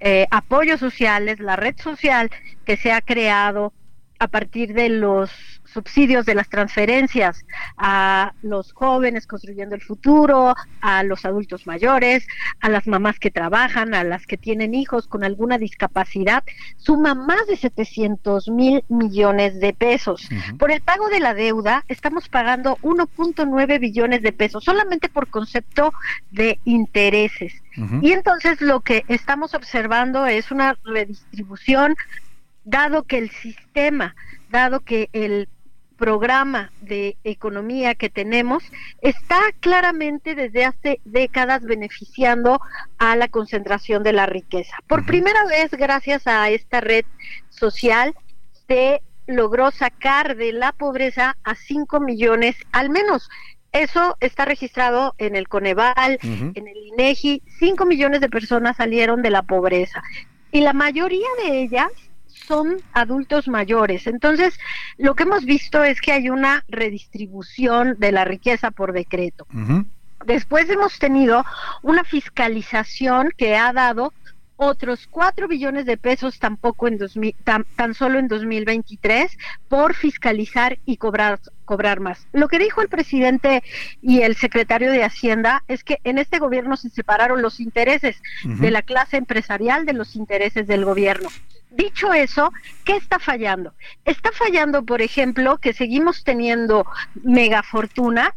eh, apoyos sociales, la red social que se ha creado a partir de los subsidios de las transferencias a los jóvenes construyendo el futuro, a los adultos mayores, a las mamás que trabajan, a las que tienen hijos con alguna discapacidad, suma más de 700 mil millones de pesos. Por el pago de la deuda estamos pagando 1.9 billones de pesos solamente por concepto de intereses. Y entonces lo que estamos observando es una redistribución dado que el sistema, dado que el programa de economía que tenemos está claramente desde hace décadas beneficiando a la concentración de la riqueza. Por primera vez, gracias a esta red social, se logró sacar de la pobreza a 5 millones, al menos. Eso está registrado en el Coneval, en el INEGI, 5 millones de personas salieron de la pobreza. Y la mayoría de ellas son adultos mayores. Entonces, lo que hemos visto es que hay una redistribución de la riqueza por decreto. Después hemos tenido una fiscalización que ha dado otros 4 billones de pesos tampoco en tan, tan, solo en 2023 por fiscalizar y cobrar cobrar más. Lo que dijo el presidente y el secretario de Hacienda es que en este gobierno se separaron los intereses de la clase empresarial de los intereses del gobierno. Dicho eso, ¿qué está fallando? Está fallando, por ejemplo, que seguimos teniendo megafortunas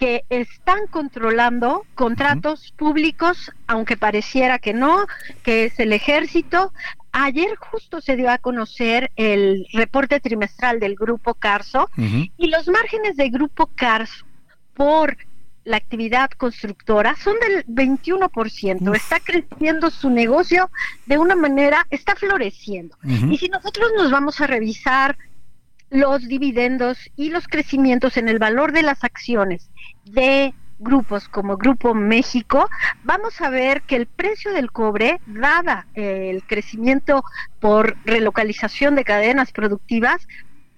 que están controlando contratos públicos, aunque pareciera que no, que es el ejército. Ayer justo se dio a conocer el reporte trimestral del Grupo Carso y los márgenes del Grupo Carso por la actividad constructora son del 21%. Está creciendo su negocio de una manera, está floreciendo. Y si nosotros nos vamos a revisar los dividendos y los crecimientos en el valor de las acciones de grupos como Grupo México, vamos a ver que el precio del cobre, dada el crecimiento por relocalización de cadenas productivas,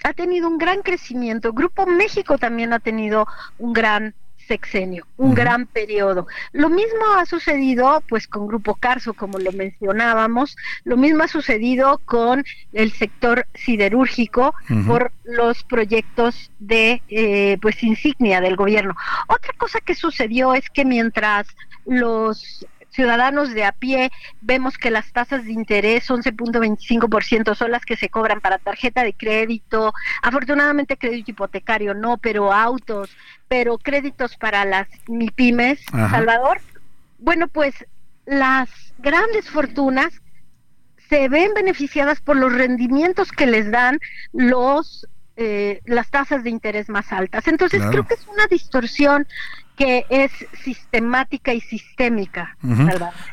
ha tenido un gran crecimiento. Grupo México también ha tenido un gran sexenio, un gran periodo. Lo mismo ha sucedido pues con Grupo Carso, como lo mencionábamos, lo mismo ha sucedido con el sector siderúrgico por los proyectos de eh, pues insignia del gobierno. Otra cosa que sucedió es que mientras los ciudadanos de a pie vemos que las tasas de interés 11.25% son las que se cobran para tarjeta de crédito, afortunadamente crédito hipotecario no, pero autos, pero créditos para las MIPIMES, Salvador. Bueno, pues las grandes fortunas se ven beneficiadas por los rendimientos que les dan los eh, las tasas de interés más altas. Entonces creo que es una distorsión que es sistemática y sistémica.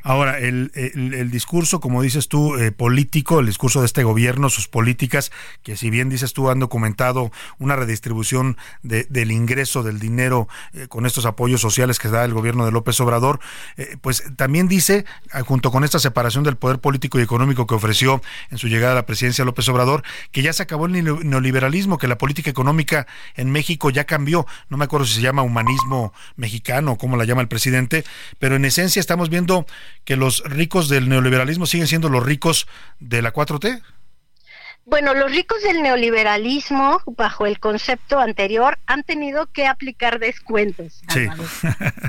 Ahora, el, el, discurso, como dices tú, eh, político, el discurso de este gobierno, sus políticas, que si bien dices tú han documentado una redistribución de, del ingreso del dinero eh, con estos apoyos sociales que da el gobierno de López Obrador, eh, pues también dice, junto con esta separación del poder político y económico que ofreció en su llegada a la presidencia López Obrador, que ya se acabó el neoliberalismo, que la política económica en México ya cambió, no me acuerdo si se llama humanismo mexicano, como la llama el presidente, pero en esencia estamos viendo que los ricos del neoliberalismo siguen siendo los ricos de la 4T. Bueno, los ricos del neoliberalismo, bajo el concepto anterior, han tenido que aplicar descuentos. Sí.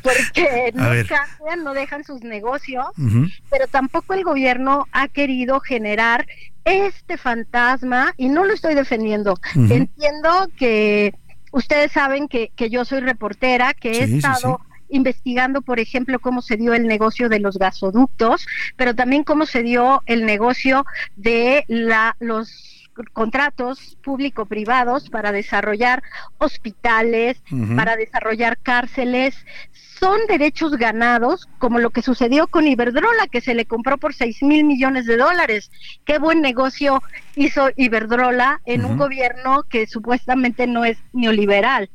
Porque (laughs) no cambian, no dejan sus negocios, pero tampoco el gobierno ha querido generar este fantasma, y no lo estoy defendiendo. Entiendo que ustedes saben que, que yo soy reportera, que he estado investigando, por ejemplo, cómo se dio el negocio de los gasoductos, pero también cómo se dio el negocio de la, los contratos público-privados para desarrollar hospitales, para desarrollar cárceles, son derechos ganados, como lo que sucedió con Iberdrola, que se le compró por 6 mil millones de dólares. Qué buen negocio hizo Iberdrola en un gobierno que supuestamente no es neoliberal.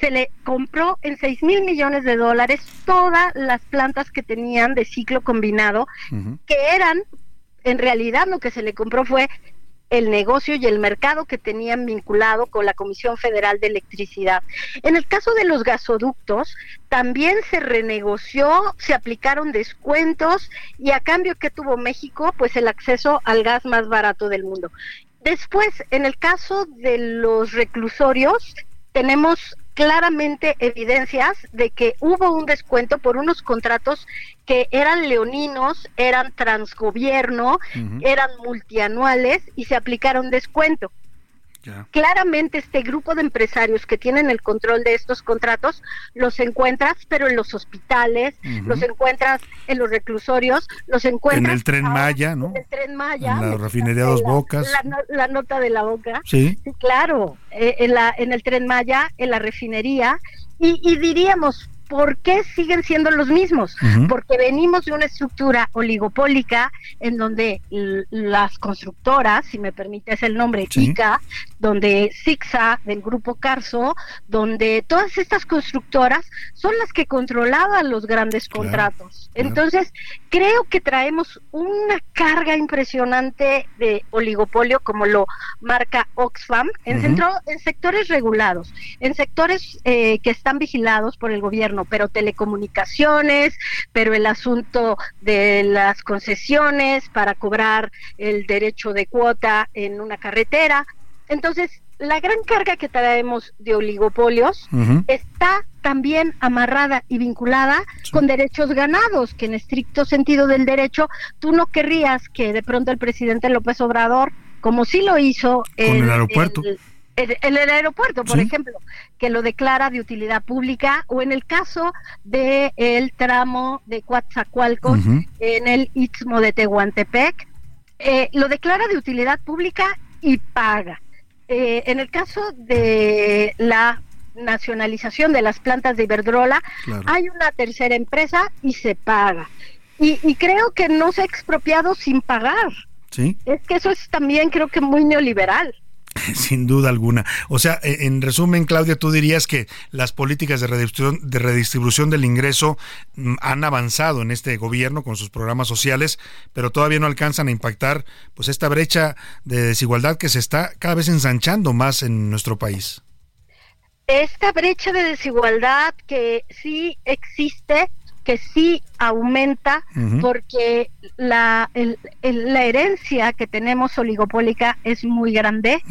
Se le compró en 6 mil millones de dólares todas las plantas que tenían de ciclo combinado, que eran, en realidad lo que se le compró fue el negocio y el mercado que tenían vinculado con la Comisión Federal de Electricidad. En el caso de los gasoductos, también se renegoció, se aplicaron descuentos y a cambio que tuvo México, pues el acceso al gas más barato del mundo. Después, en el caso de los reclusorios, tenemos claramente evidencias de que hubo un descuento por unos contratos que eran leoninos, eran transgobierno, eran multianuales y se aplicaron descuento. Claramente este grupo de empresarios que tienen el control de estos contratos los encuentras, pero en los hospitales, los encuentras en los reclusorios, los encuentras en el tren Maya, ¿no? En el tren Maya, en la refinería Dos Bocas, la, nota de la boca. Sí, claro, eh, en la en el tren Maya, en la refinería y, y diríamos ¿por qué siguen siendo los mismos? Porque venimos de una estructura oligopólica en donde las constructoras, si me permites el nombre, ICA, donde Sixa del grupo Carso, donde todas estas constructoras son las que controlaban los grandes contratos. Entonces, creo que traemos una carga impresionante de oligopolio, como lo marca Oxfam, en, centro, en sectores regulados, en sectores eh, que están vigilados por el gobierno pero telecomunicaciones, pero el asunto de las concesiones para cobrar el derecho de cuota en una carretera. Entonces, la gran carga que traemos de oligopolios está también amarrada y vinculada con derechos ganados, que en estricto sentido del derecho, tú no querrías que de pronto el presidente López Obrador, como sí lo hizo en el aeropuerto el aeropuerto, por ejemplo, que lo declara de utilidad pública, o en el caso de el tramo de Coatzacoalcos en el Istmo de Tehuantepec, eh, lo declara de utilidad pública y paga. Eh, en el caso de la nacionalización de las plantas de Iberdrola, hay una tercera empresa y se paga. Y, y creo que no se ha expropiado sin pagar. ¿Sí? Es que eso es también creo que muy neoliberal. (laughs) Sin duda alguna. O sea, e, en resumen, Claudia, tú dirías que las políticas de redistribución, de redistribución del ingreso mm, han avanzado en este gobierno con sus programas sociales, pero todavía no alcanzan a impactar pues esta brecha de desigualdad que se está cada vez ensanchando más en nuestro país. Esta brecha de desigualdad que sí existe, que sí aumenta porque la, la herencia que tenemos oligopólica es muy grande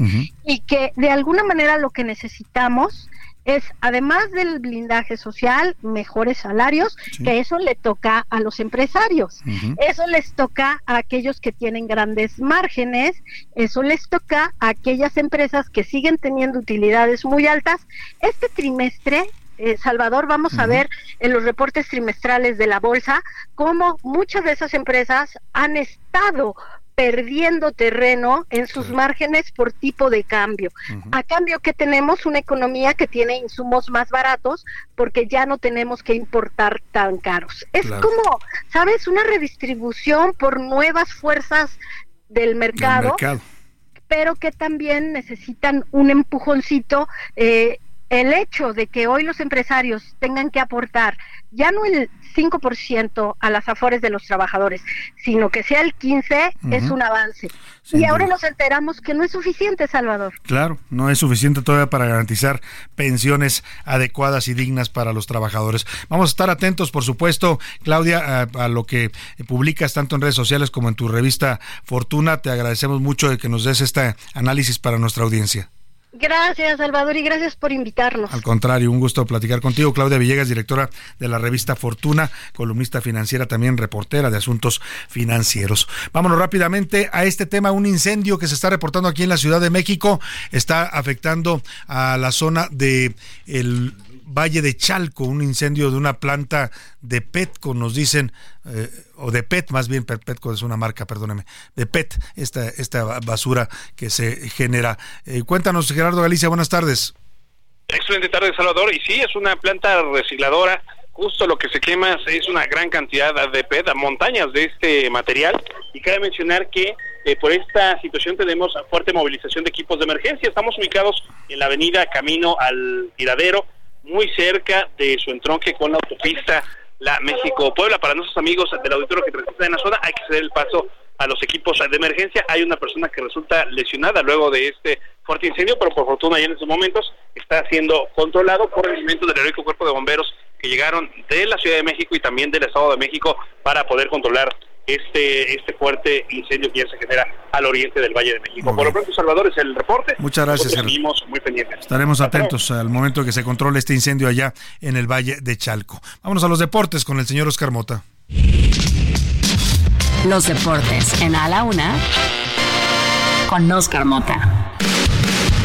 y que de alguna manera lo que necesitamos es, además del blindaje social, mejores salarios, que eso le toca a los empresarios, eso les toca a aquellos que tienen grandes márgenes, eso les toca a aquellas empresas que siguen teniendo utilidades muy altas. Este trimestre eh, Salvador, vamos a ver en los reportes trimestrales de la bolsa cómo muchas de esas empresas han estado perdiendo terreno en sus márgenes por tipo de cambio. A cambio que tenemos una economía que tiene insumos más baratos porque ya no tenemos que importar tan caros. Es como, ¿sabes? Una redistribución por nuevas fuerzas del mercado. pero que también necesitan un empujoncito eh, el hecho de que hoy los empresarios tengan que aportar ya no el 5% a las afores de los trabajadores, sino que sea el 15% es un avance. y ahora nos enteramos que no es suficiente, Salvador. Claro, no es suficiente todavía para garantizar pensiones adecuadas y dignas para los trabajadores. Vamos a estar atentos, por supuesto, Claudia, a, a lo que publicas tanto en redes sociales como en tu revista Fortuna. Te agradecemos mucho de que nos des este análisis para nuestra audiencia. Gracias, Salvador, y gracias por invitarnos. Al contrario, un gusto platicar contigo. Claudia Villegas, directora de la revista Fortuna, columnista financiera, también reportera de asuntos financieros. Vámonos rápidamente a este tema. Un incendio que se está reportando aquí en la Ciudad de México está afectando a la zona de el Valle de Chalco, un incendio de una planta de Petco, nos dicen, eh, o de PET, más bien, Petco es una marca, perdóneme, de PET, esta, esta basura que se genera. Eh, cuéntanos, Gerardo Galicia, buenas tardes. Excelente tarde, Salvador. Y sí, es una planta recicladora. Justo lo que se quema es una gran cantidad de PET, montañas de este material. Y cabe mencionar que eh, por esta situación tenemos fuerte movilización de equipos de emergencia. Estamos ubicados en la avenida Camino al Tiradero, muy cerca de su entronque con la autopista La México-Puebla. Para nuestros amigos del auditorio que residen en la zona, hay que ceder el paso a los equipos de emergencia. Hay una persona que resulta lesionada luego de este fuerte incendio, pero por fortuna ya en estos momentos está siendo controlado por el elemento del heroico cuerpo de bomberos que llegaron de la Ciudad de México y también del Estado de México para poder controlar este, este fuerte incendio que ya se genera al oriente del Valle de México. Por lo pronto, Salvador, es el reporte. Muchas gracias. Seguimos muy pendientes. Estaremos atentos al momento que se controle este incendio allá en el Valle de Chalco. Vámonos a los deportes con el señor Oscar Mota. Los deportes en A la Una con Oscar Mota.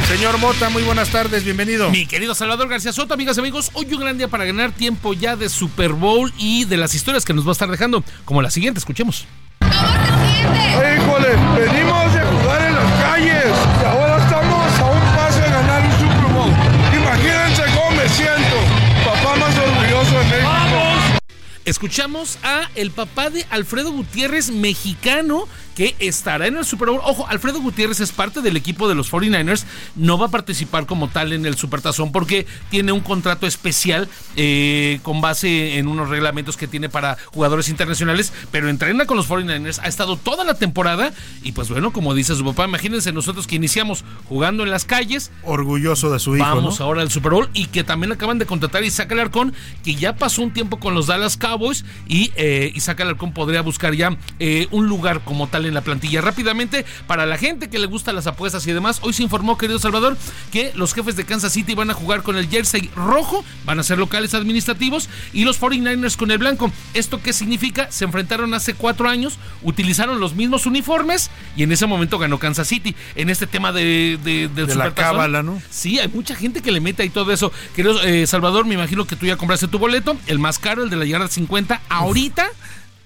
Señor Mota, muy buenas tardes, bienvenido. Mi querido Salvador García Soto, amigas y amigos, hoy un gran día para ganar tiempo ya de Super Bowl y de las historias que nos va a estar dejando, como la siguiente, escuchemos. Híjole, venimos de jugar en las calles y ahora estamos a un paso de ganar un Super Bowl. Imagínense cómo me siento, papá más orgulloso de México. Escuchamos a el papá de Alfredo Gutiérrez, mexicano, que estará en el Super Bowl. Ojo, Alfredo Gutiérrez es parte del equipo de los 49ers, no va a participar como tal en el Supertazón porque tiene un contrato especial eh, con base en unos reglamentos que tiene para jugadores internacionales, pero entrena con los 49ers, ha estado toda la temporada y pues bueno, como dice su papá, imagínense nosotros que iniciamos jugando en las calles. Orgulloso de su hijo. Vamos ahora al Super Bowl y que también acaban de contratar a Isaac Alarcón, que ya pasó un tiempo con los Dallas Cowboys y eh, Isaac Alarcón podría buscar ya eh, un lugar como tal en la plantilla. Rápidamente, para la gente que le gusta las apuestas y demás, hoy se informó, querido Salvador, que los jefes de Kansas City van a jugar con el jersey rojo, van a ser locales administrativos, y los 49ers con el blanco. ¿Esto qué significa? Se enfrentaron hace cuatro años, utilizaron los mismos uniformes y en ese momento ganó Kansas City. En este tema de, de, del de la cábala, ¿no? Sí, hay mucha gente que le mete ahí todo eso. Querido eh, Salvador, me imagino que tú ya compraste tu boleto, el más caro, el de la yarda 50, ahorita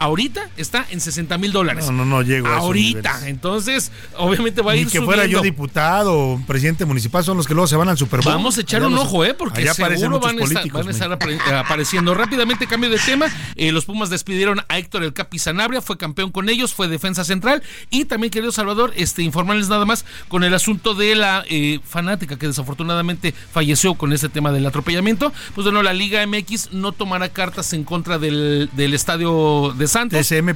ahorita está en 60 mil dólares. No, no, no llego a Ahorita. Entonces, obviamente va a ir que fuera yo diputado o presidente municipal son los que luego se van al Super Bowl. Vamos a echar Allá un los- ojo, ¿eh? Porque seguro van a, estar, van a estar apare- eh, apareciendo. Rápidamente, cambio de tema. Eh, los Pumas despidieron a Héctor El Capi Sanabria, fue campeón con ellos, fue defensa central. Y también, querido Salvador, este, informarles nada más con el asunto de la eh, fanática que desafortunadamente falleció con este tema del atropellamiento. Pues bueno, la Liga MX no tomará cartas en contra del, del estadio de Santos. TSM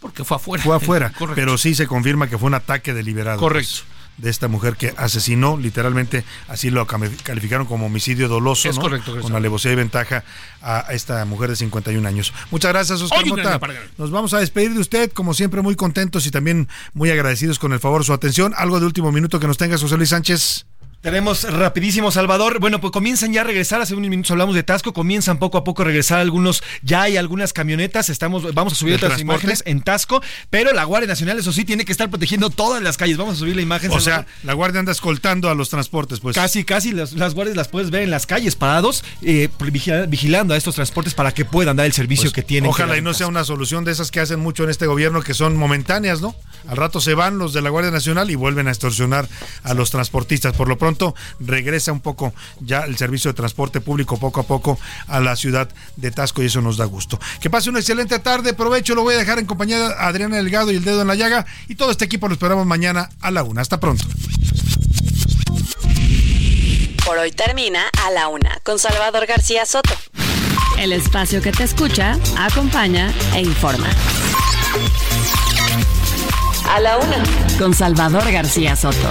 porque fue afuera. fue afuera, (laughs) Correcto. pero sí se confirma que fue un ataque deliberado. Correcto. pues, de esta mujer que asesinó, literalmente, así lo calificaron como homicidio doloso, Es ¿no? correcto, Con alevosía y ventaja a esta mujer de 51 años. Muchas gracias, Oscar Mota. ganar. Nos vamos a despedir de usted, como siempre, muy contentos y también muy agradecidos con el favor de su atención. Algo de último minuto que nos tengas, José Luis Sánchez. Tenemos rapidísimo, Salvador. Bueno, pues comienzan ya a regresar. Hace unos minutos hablamos de Tasco. Comienzan poco a poco a regresar algunos. Ya hay algunas camionetas. Estamos, vamos a subir otras imágenes en Tasco. Pero la Guardia Nacional, eso sí, tiene que estar protegiendo todas las calles. Vamos a subir la imagen. O sea, la Guardia anda escoltando a los transportes, pues. Casi, casi. Las, las guardias las puedes ver en las calles parados, eh, vigilando a estos transportes para que puedan dar el servicio pues, que tienen. Ojalá y no sea una solución de esas que hacen mucho en este gobierno, que son momentáneas, ¿no? Al rato se van los de la Guardia Nacional y vuelven a extorsionar a los transportistas. Por lo pronto, regresa un poco ya el servicio de transporte público poco a poco a la ciudad de Tasco y eso nos da gusto. Que pase una excelente tarde, provecho, lo voy a dejar en compañía de Adriana Delgado y el dedo en la llaga y todo este equipo lo esperamos mañana a la una. Hasta pronto. Por hoy termina a la una con Salvador García Soto. El espacio que te escucha, acompaña e informa. A la una con Salvador García Soto.